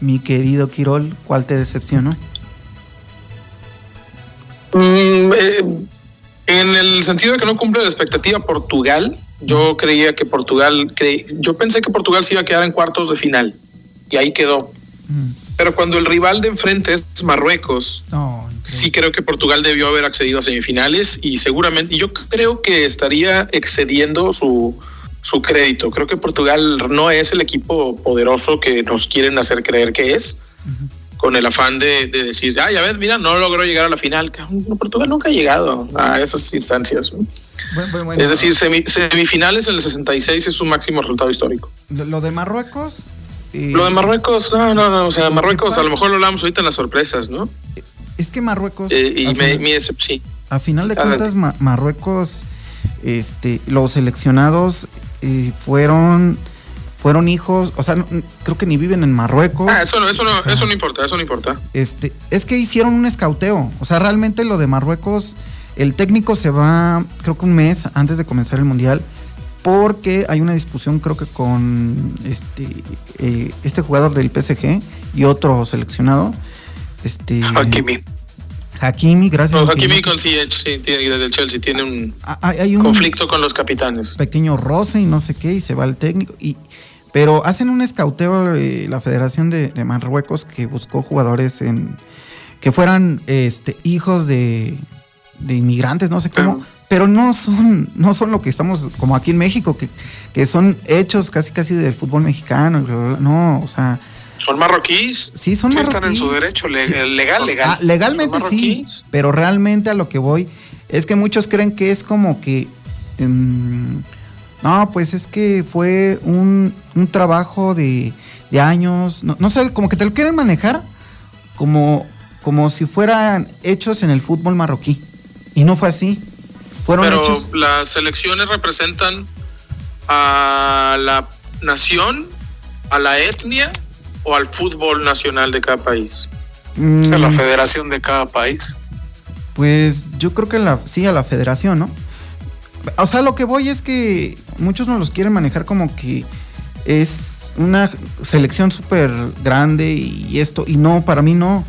mi querido Quirol, ¿cuál te decepcionó? Mm, eh, en el sentido de que no cumple la expectativa Portugal, yo creía que Portugal, cre- yo pensé que Portugal se iba a quedar en cuartos de final y ahí quedó. Mm, Pero cuando el rival de enfrente es Marruecos, sí creo que Portugal debió haber accedido a semifinales y seguramente, y yo creo que estaría excediendo su, su crédito. Creo que Portugal no es el equipo poderoso que nos quieren hacer creer que es, con el afán de, de decir, ay, a ver, mira, no logró llegar a la final. Portugal nunca ha llegado a esas instancias. es decir, semi- semifinales en el 66 es su máximo resultado histórico. lo, de Marruecos. eh, Lo de Marruecos, no, no, no, o sea, Marruecos, a lo mejor lo hablamos ahorita en las sorpresas, ¿no? Es que Marruecos. Eh, y me, mi decepción. a final de Adelante. cuentas, Ma- Marruecos, este, los seleccionados eh, fueron, fueron hijos, o sea, no- creo que ni viven en Marruecos. Ah, eso no, eso no, O sea, eso no importa, eso no importa. Este, es que hicieron un escauteo. O sea, realmente lo de Marruecos, el técnico se va, creo que un mes antes de comenzar el mundial, porque hay una discusión, creo que con este, eh, este jugador del PSG y otro seleccionado. Este, Hakimi. Hakimi, gracias. No, Hakimi. Con sí, tiene, del Chelsea, tiene un Hay, hay un conflicto con los capitanes. pequeño roce y no sé qué, y se va el técnico. Y, pero hacen un escauteo eh, la Federación de, de Marruecos que buscó jugadores en que fueran este, hijos de, de inmigrantes, no sé cómo, pero no son, no son lo que estamos, como aquí en México, que, que son hechos casi casi del fútbol mexicano, no, o sea, ¿Son marroquíes? sí son Sí, están en marroquíes. su derecho, le- legal, legal. Ah, legalmente sí, marroquíes. pero realmente a lo que voy es que muchos creen que es como que... em, no, pues es que fue un, un trabajo de, de años, no, no sé, como que te lo quieren manejar como, como si fueran hechos en el fútbol marroquí. Y no fue así. Fueron Pero hechos... las selecciones representan a la nación, a la etnia o al fútbol nacional de cada país. mm, A la federación de cada país. Pues yo creo que la, sí, a la federación, ¿no? O sea, lo que voy es que muchos nos los quieren manejar como que es una selección súper grande y esto, y no, para mí no.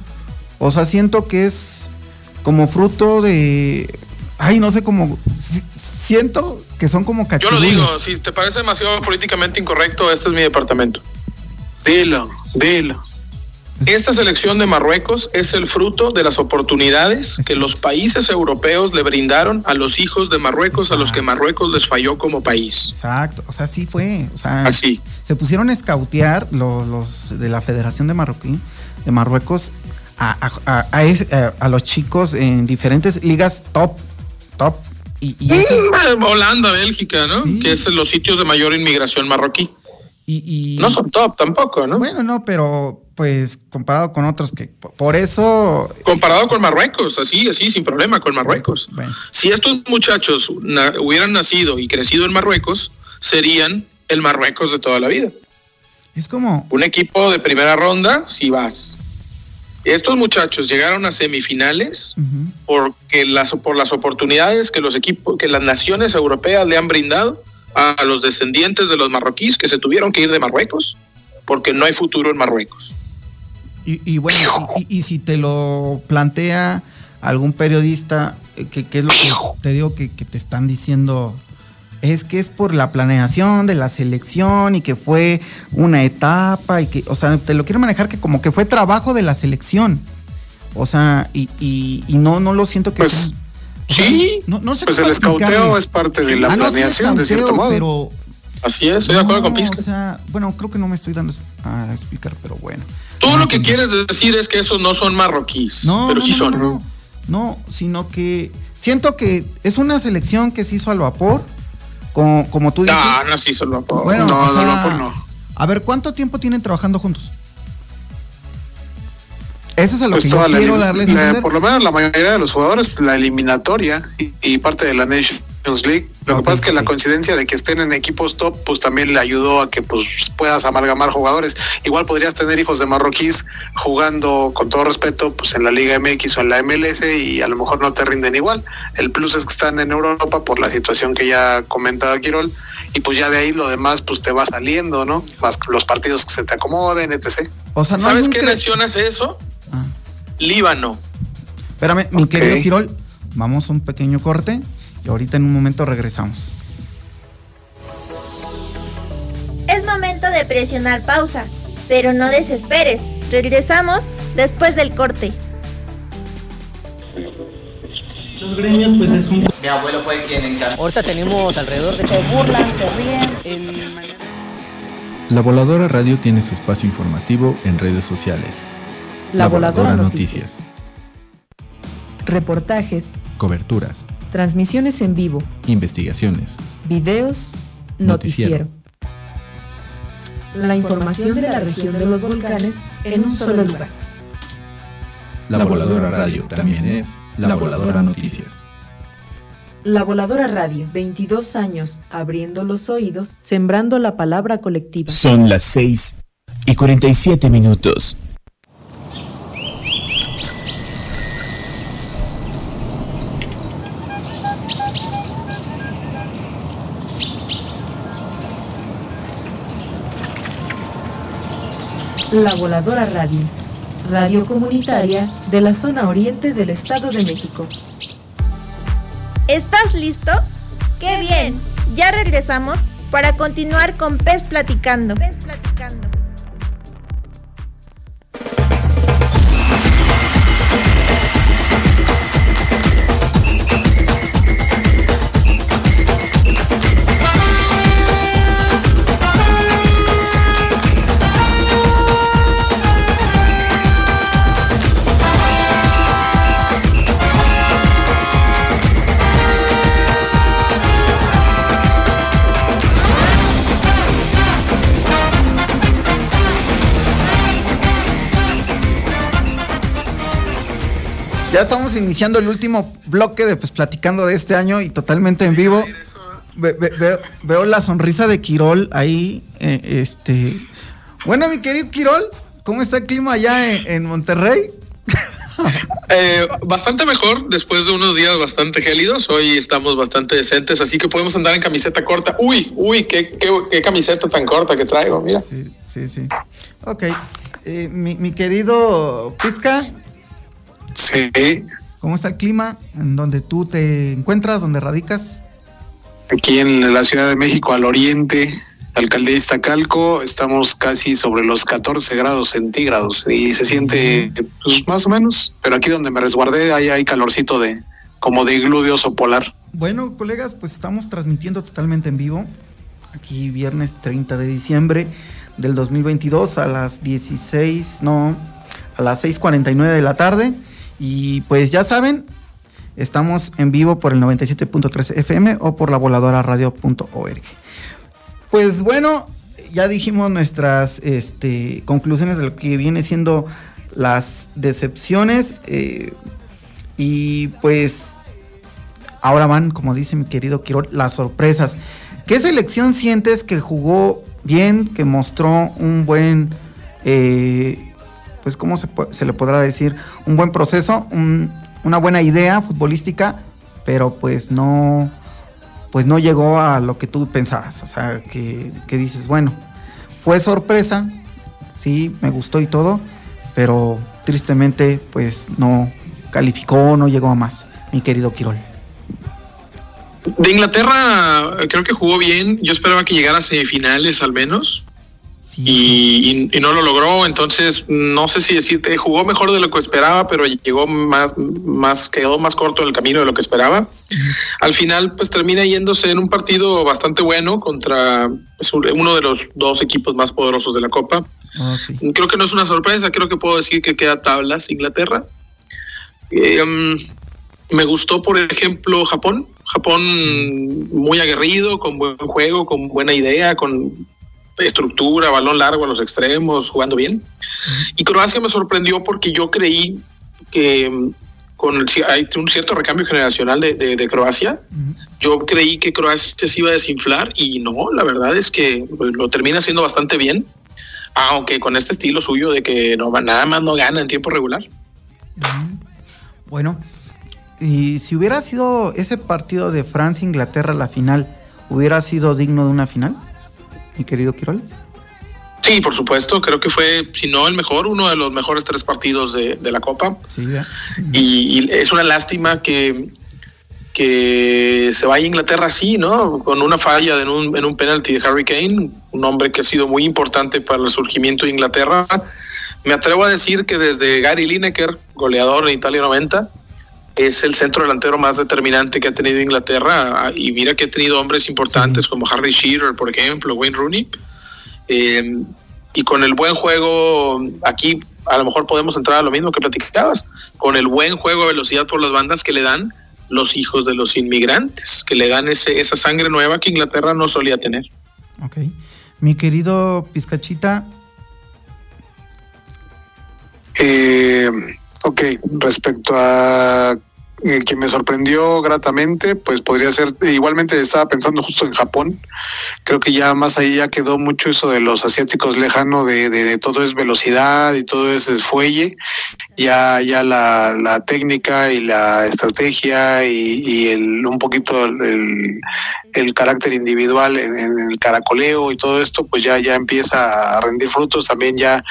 O sea, siento que es como fruto de... Ay, no sé cómo... si- Siento que son como Yo cachirules. lo digo, si te parece demasiado políticamente incorrecto, este es mi departamento. Dilo, dilo. Esta selección de Marruecos es el fruto de las oportunidades que los países europeos le brindaron a los hijos de Marruecos, a los que Marruecos les falló como país. Exacto, o sea, sí fue. O sea, Así. se pusieron a escautear los, los de la Federación de Marroquí, de Marruecos, a, los chicos en diferentes ligas top, top. Y, y eso- Mm, Holanda, Bélgica, ¿no? Que es los sitios de mayor inmigración marroquí. Y- y- No son top tampoco, ¿no? Bueno, no, pero pues comparado con otros que por eso Comparado con Marruecos, así, así, sin problema, con Marruecos. Si estos muchachos na- hubieran nacido y crecido en Marruecos, serían el Marruecos de toda la vida. es como Un equipo de primera ronda, si vas. Estos muchachos llegaron a semifinales porque las, por las oportunidades que los equipos, que las naciones europeas le han brindado a los descendientes de los marroquíes que se tuvieron que ir de Marruecos porque no hay futuro en Marruecos. Y, y bueno, y, si te lo plantea algún periodista, eh, que, que es lo que te digo que, que te están diciendo, es que es por la planeación de la selección y que fue una etapa y que, o sea, te lo quiero manejar que como que fue trabajo de la selección. O sea, y, y, y no, no lo siento que sea- o sea, no, no sé Pues el escauteo es parte de la Ah, no, sí, planeación, de cierto modo. Pero Así es, estoy de acuerdo con no, Pisca. O sea, bueno, creo que no me estoy dando a explicar, pero bueno. Tú lo que quieres decir es que esos no son marroquíes, No, pero no, sí no, son. no, no, no, sino que siento que es una selección que se hizo al vapor, como, como tú dices. No, no, sí son vapor. Bueno, No, o no, sea, al vapor no. A ver, ¿cuánto tiempo tienen trabajando juntos? Eso es a lo Pues que yo la quiero darles la- por lo menos la mayoría de los jugadores, la eliminatoria y, y parte de la Nations League. Lo que pasa es que la coincidencia de que estén en equipos top, pues también le ayudó a que pues puedas amalgamar jugadores. Igual podrías tener hijos de marroquíes jugando, con todo respeto, pues en la Liga MX o en la MLS y a lo mejor no te rinden igual. El plus es que están en Europa por la situación que ya comentaba Quirol y pues ya de ahí lo demás pues te va saliendo, ¿no? Más los partidos que se te acomoden, etc. O sea, no hay ¿Sabes un qué nación hace eso? Líbano. Espérame, mi querido Quirol, vamos a un pequeño corte y ahorita en un momento regresamos. Es momento de presionar pausa, pero no desesperes. Regresamos después del corte. Los gremios, pues es un. Mi abuelo fue quien encargó. Ahorita tenemos alrededor de... Se burlan, se ríen. La Voladora Radio tiene su espacio informativo en redes sociales. La Voladora Noticias. Reportajes, Coberturas, transmisiones en vivo, investigaciones, videos, Noticiero. noticiero. La información de la región de los volcanes en un solo lugar. La Voladora Radio también es La Voladora Noticias. La Voladora Radio, 22 años abriendo los oídos, sembrando la palabra colectiva. Son las 6 y 47 minutos. La Voladora Radio, radio comunitaria de la zona oriente del Estado de México. ¿Estás listo? ¡Qué bien! Ya regresamos para continuar con Pez Platicando. Pez Platicando. Ya estamos iniciando el último bloque de pues platicando de este año y totalmente en vivo. Ve- ve- veo, veo la sonrisa de Quirol ahí. eh, este. Bueno, mi querido Quirol, ¿cómo está el clima allá en, en Monterrey? Eh, bastante mejor después de unos días bastante gélidos. Hoy estamos bastante decentes, así que podemos andar en camiseta corta. Uy, uy, qué, qué, qué camiseta tan corta que traigo, mira. Sí, sí, sí. Ok. Eh, mi, mi querido Pizca. Sí. ¿Cómo está el clima en donde tú te encuentras, donde radicas? Aquí en la Ciudad de México, al oriente, alcaldía de Iztacalco, estamos casi sobre los 14 grados centígrados y se siente pues, más o menos, pero aquí donde me resguardé ahí hay calorcito de como de iglú de oso polar. Bueno, colegas, pues estamos transmitiendo totalmente en vivo. Aquí viernes 30 de diciembre del 2022 a las 16, no, a las 6:49 de la tarde y pues ya saben, estamos en vivo por el 97.3 FM o por la voladora radio.org. Pues bueno, ya dijimos nuestras este, conclusiones de lo que viene siendo las decepciones eh, y pues ahora van, como dice mi querido Quirol, las sorpresas. ¿Qué selección sientes que jugó bien, que mostró un buen, eh, pues cómo se, se le podrá decir, un buen proceso, un- una buena idea futbolística, pero pues no, pues no llegó a lo que tú pensabas. O sea, que, que dices, bueno, fue sorpresa, sí, me gustó y todo, pero tristemente pues no calificó, no llegó a más, mi querido Quirol. De Inglaterra creo que jugó bien. Yo esperaba que llegara a semifinales al menos. Y, y- y no lo logró, entonces no sé si decirte, jugó mejor de lo que esperaba, pero llegó más, más, quedó más corto el camino de lo que esperaba. Al final, pues termina yéndose en un partido bastante bueno contra pues, uno de los dos equipos más poderosos de la Copa. Creo que no es una sorpresa, creo que puedo decir que queda tablas Inglaterra. Eh, um, me gustó, por ejemplo, Japón. Japón muy aguerrido, con buen juego, con buena idea, con estructura, balón largo a los extremos, jugando bien. Y Croacia me sorprendió porque yo creí que mm, con el, hay un cierto recambio generacional de, de- de Croacia. Yo creí que Croacia se iba a desinflar y no, la verdad es que pues, lo termina haciendo bastante bien, aunque con este estilo suyo de que no, nada más no gana en tiempo regular. Bueno, y si hubiera sido ese partido de Francia-Inglaterra la final, ¿hubiera sido digno de una final, mi querido Quirol? Sí, por supuesto, creo que fue, si no el mejor, uno de los mejores tres partidos de, de la Copa. Sí, ya. Y, y es una lástima que, que se vaya a Inglaterra así, ¿no? Con una falla en un, en un penalti de Harry Kane, un hombre que ha sido muy importante para el surgimiento de Inglaterra. Me atrevo a decir que desde Gary Lineker, goleador en Italia 90, es el centro delantero más determinante que ha tenido Inglaterra. Y mira que ha tenido hombres importantes como Harry Shearer, por ejemplo, Wayne Rooney. Eh, y con el buen juego, aquí a lo mejor podemos entrar a lo mismo que platicabas, con el buen juego a velocidad por las bandas que le dan los hijos de los inmigrantes, que le dan ese, esa sangre nueva que Inglaterra no solía tener. Ok. Mi querido Pizcachita, Eh, ok, respecto a eh, que me sorprendió gratamente, pues podría ser, igualmente estaba pensando justo en Japón, creo que ya más ahí ya quedó mucho eso de los asiáticos lejano, de, de, todo es velocidad y todo es fuelle, ya, ya la, la técnica y la estrategia y, el, un poquito el, el carácter individual en, el caracoleo y todo esto, pues ya, ya empieza a rendir frutos, también ya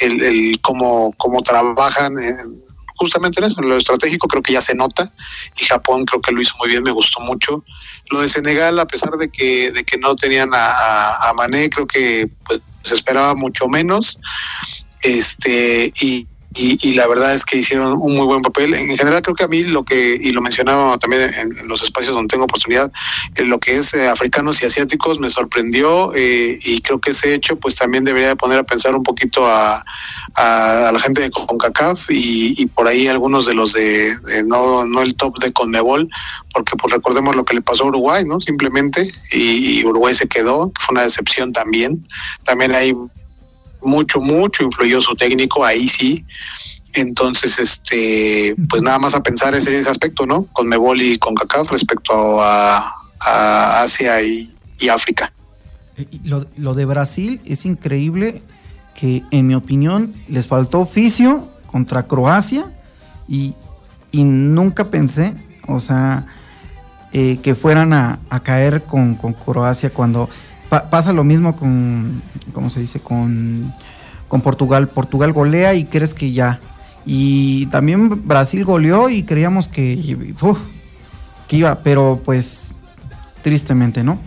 el, el cómo, cómo trabajan. En, justamente en eso, en lo estratégico creo que ya se nota y Japón creo que lo hizo muy bien, me gustó mucho. Lo de Senegal, a pesar de que, de que no tenían a, a, Mané, creo que pues, se esperaba mucho menos. Este, y, y, la verdad es que hicieron un muy buen papel. En general creo que a mí lo que, y lo mencionaba también en, los espacios donde tengo oportunidad, en lo que es eh, africanos y asiáticos me sorprendió eh, y creo que ese hecho pues también debería de poner a pensar un poquito a, la gente de CONCACAF y, y, por ahí algunos de los de, no, no el top de CONMEBOL, porque pues recordemos lo que le pasó a Uruguay, ¿no? Simplemente, y, y Uruguay se quedó, fue una decepción también. También hay mucho, mucho influyó su técnico, ahí sí. Entonces, este, pues nada más a pensar ese, ese aspecto, ¿no? Con Mebol y con CACAF respecto a, Asia y, África. Eh, lo, lo, de Brasil es increíble que, en mi opinión, les faltó oficio contra Croacia y, y nunca pensé, o sea, eh, que fueran a, a caer con, con Croacia cuando pasa lo mismo con, ¿cómo se dice? Con, con Portugal. Portugal golea y crees que ya. Y también Brasil goleó y creíamos que, que iba, pero pues tristemente, ¿no?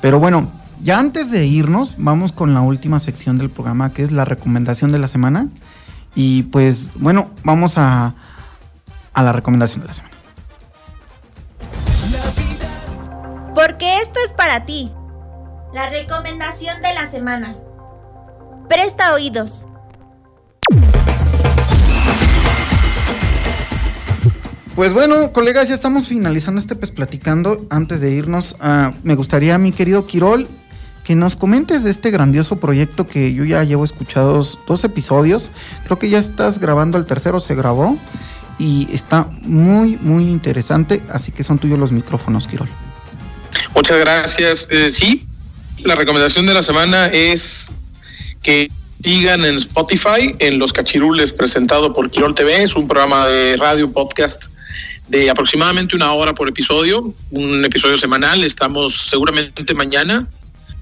Pero bueno, ya antes de irnos, vamos con la última sección del programa, que es la recomendación de la semana. Y pues bueno, vamos a, a la recomendación de la semana. Porque esto es para ti. La recomendación de la semana. Presta oídos. Pues bueno, colegas, ya estamos finalizando este pues platicando. Antes de irnos, uh, me gustaría, mi querido Quirol, que nos comentes de este grandioso proyecto que yo ya llevo escuchados dos episodios. Creo que ya estás grabando el tercero, se grabó. Y está muy, muy interesante. Así que son tuyos los micrófonos, Quirol. Muchas gracias. Eh, sí, la recomendación de la semana es que sigan en Spotify, en Los Cachirules, presentado por Quirol TV. Es un programa de radio, podcast de aproximadamente una hora por episodio, un episodio semanal. Estamos seguramente mañana,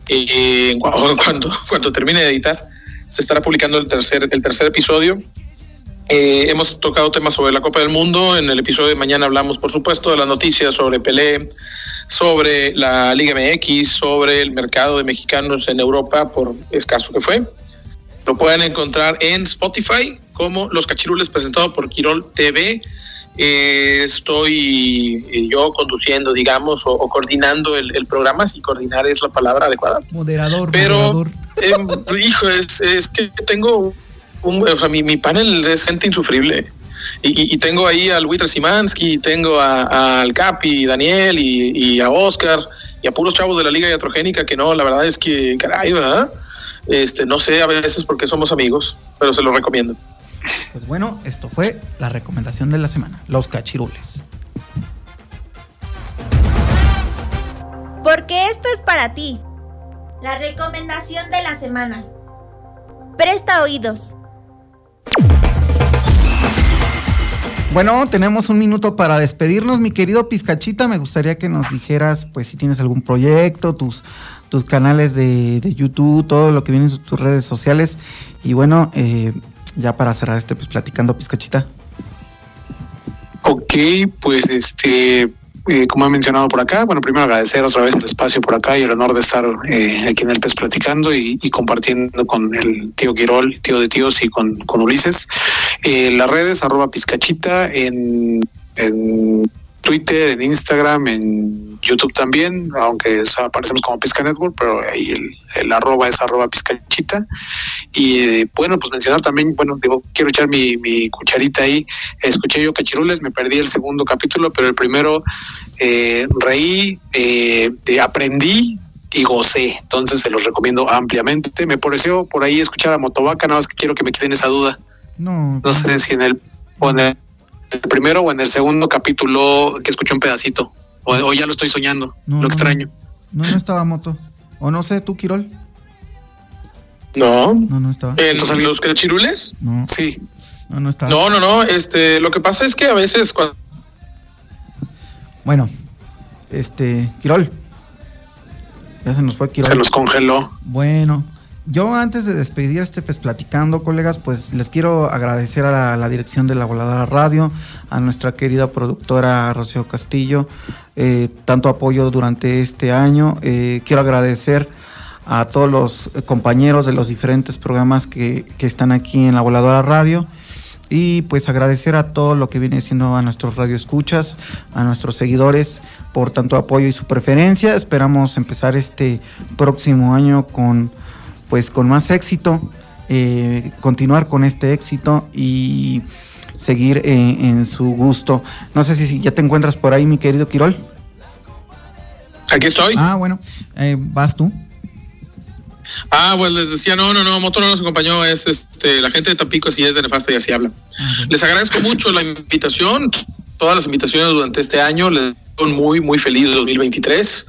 eh, cuando, cuando termine de editar, se estará publicando el tercer, el tercer episodio. Eh, hemos tocado temas sobre la Copa del Mundo. En el episodio de mañana hablamos, por supuesto, de las noticias sobre Pelé, sobre la Liga MX, sobre el mercado de mexicanos en Europa, por escaso que fue. Lo pueden encontrar en Spotify como Los Cachirules presentado por Quirol TV. Eh, estoy eh, yo conduciendo, digamos, o, coordinando el, programa, si coordinar es la palabra adecuada. Moderador, Pero, em, hijo, es, es que tengo un, o sea, mi, mi panel es gente insufrible. Y, y, tengo ahí al Wither Simansky, tengo al Capi, Daniel y, y, a Oscar y a puros chavos de la Liga Iatrogénica que no, la verdad es que, caray, ¿verdad? Este, no sé a veces porque somos amigos, pero se lo recomiendo. Pues bueno, esto fue la recomendación de la semana, los cachirules. Porque esto es para ti. La recomendación de la semana. Presta oídos. Bueno, tenemos un minuto para despedirnos, mi querido Pizcachita. Me gustaría que nos dijeras, pues, si tienes algún proyecto, tus, tus canales de, YouTube, todo lo que viene en tus redes sociales. Y bueno, eh, ya para cerrar este, pues, platicando, Pizcachita. Ok, pues este, eh, como he mencionado por acá, bueno, primero agradecer otra vez el espacio por acá y el honor de estar eh, aquí en el PES platicando y, compartiendo con el tío Quirol, tío de tíos y con, con Ulises. Eh, las redes, arroba pizcachita en, en Twitter, en Instagram, en YouTube también, aunque aparecemos como Pizca Network, pero ahí el, el arroba es arroba pizcachita. Y eh, bueno, pues mencionar también, bueno, digo, quiero echar mi, mi cucharita ahí. Escuché yo Cachirules, me perdí el segundo capítulo, pero el primero eh, reí, eh, aprendí y gocé. Entonces se los recomiendo ampliamente. Me pareció por ahí escuchar a Motovaca, nada más que quiero que me queden esa duda. No. No sé si en el, el primero o en el segundo capítulo que escuché un pedacito. O, o ya lo estoy soñando, No, lo no, extraño. No, no estaba moto. O no sé, tú, Quirol. No. No, no estaba. ¿En los cachirules? No. Sí. No, no estaba. No, no, no. Este, lo que pasa es que a veces cuando Bueno, este, Quirol. Ya se nos fue Quirol. Se nos congeló. Bueno, yo antes de despedir este pues platicando, colegas, pues les quiero agradecer a la, dirección de la Voladora Radio, a nuestra querida productora Rocío Castillo, eh, tanto apoyo durante este año. Eh, quiero agradecer a todos los compañeros de los diferentes programas que, que están aquí en la Voladora Radio. Y pues agradecer a todo lo que viene siendo a nuestros radioescuchas, a nuestros seguidores por tanto apoyo y su preferencia. Esperamos empezar este próximo año con pues con más éxito, eh, continuar con este éxito y seguir eh, en su gusto. No sé si ya te encuentras por ahí, mi querido Quirol. Aquí estoy. Ah, bueno, eh, vas tú. Ah, pues les decía, no, no, no, Moto no nos acompañó, es este, la gente de Tampico así es de nefasta y así habla. Les agradezco mucho la invitación, todas las invitaciones durante este año, les un muy, muy feliz 2023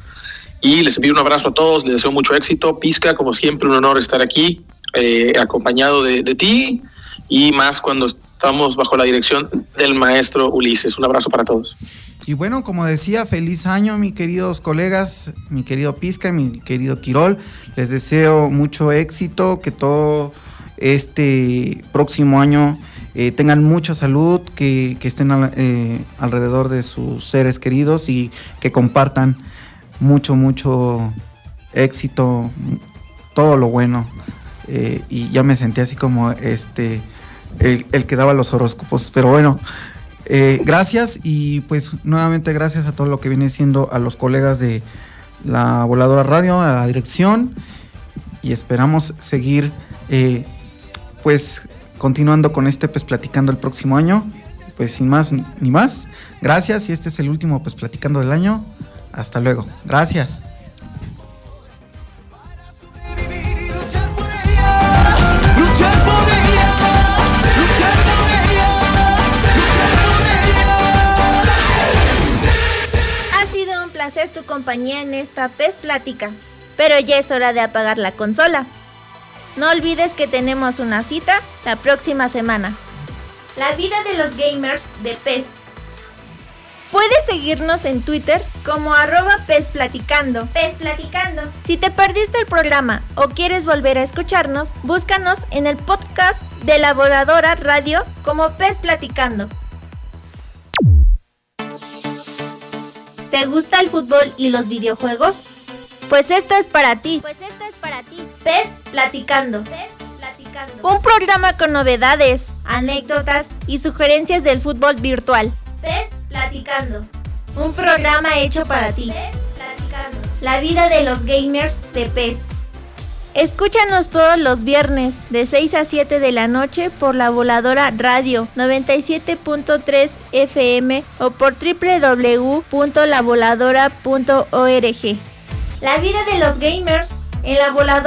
y les envío un abrazo a todos, les deseo mucho éxito. Pizca, como siempre, un honor estar aquí, eh, acompañado de, ti y más cuando estamos bajo la dirección del maestro Ulises. Un abrazo para todos. Y bueno, como decía, feliz año, mis queridos colegas, mi querido Pizca, mi querido Quirol. Les deseo mucho éxito, que todo este próximo año eh, tengan mucha salud, que, que estén al- eh, alrededor de sus seres queridos y que compartan mucho, mucho éxito, todo lo bueno. Eh, y ya me sentí así como este el, el que daba los horóscopos. Pero bueno, eh, gracias y pues nuevamente gracias a todo lo que viene siendo a los colegas de la Voladora Radio, a la dirección y esperamos seguir eh, pues continuando con este pues platicando el próximo año. Pues sin más ni más, gracias y este es el último pues platicando del año. Hasta luego, gracias. Ha sido un placer tu compañía en esta PES Plática, pero ya es hora de apagar la consola. No olvides que tenemos una cita la próxima semana. La vida de los gamers de PES. Puedes seguirnos en Twitter como arroba PES Platicando. PES Platicando. Si te perdiste el programa o quieres volver a escucharnos, búscanos en el podcast de la Voladora Radio como PES Platicando. ¿Te gusta el fútbol y los videojuegos? Pues esto es para ti. Pues esto es para ti. PES Platicando. Un programa con novedades, anécdotas y sugerencias del fútbol virtual. PES Platicando. Un programa hecho para ti. La vida de los gamers de PES. Escúchanos todos los viernes de 6 a 7 de la noche por la voladora radio 97.3 FM o por www.lavoladora.org. La vida de los gamers en la voladora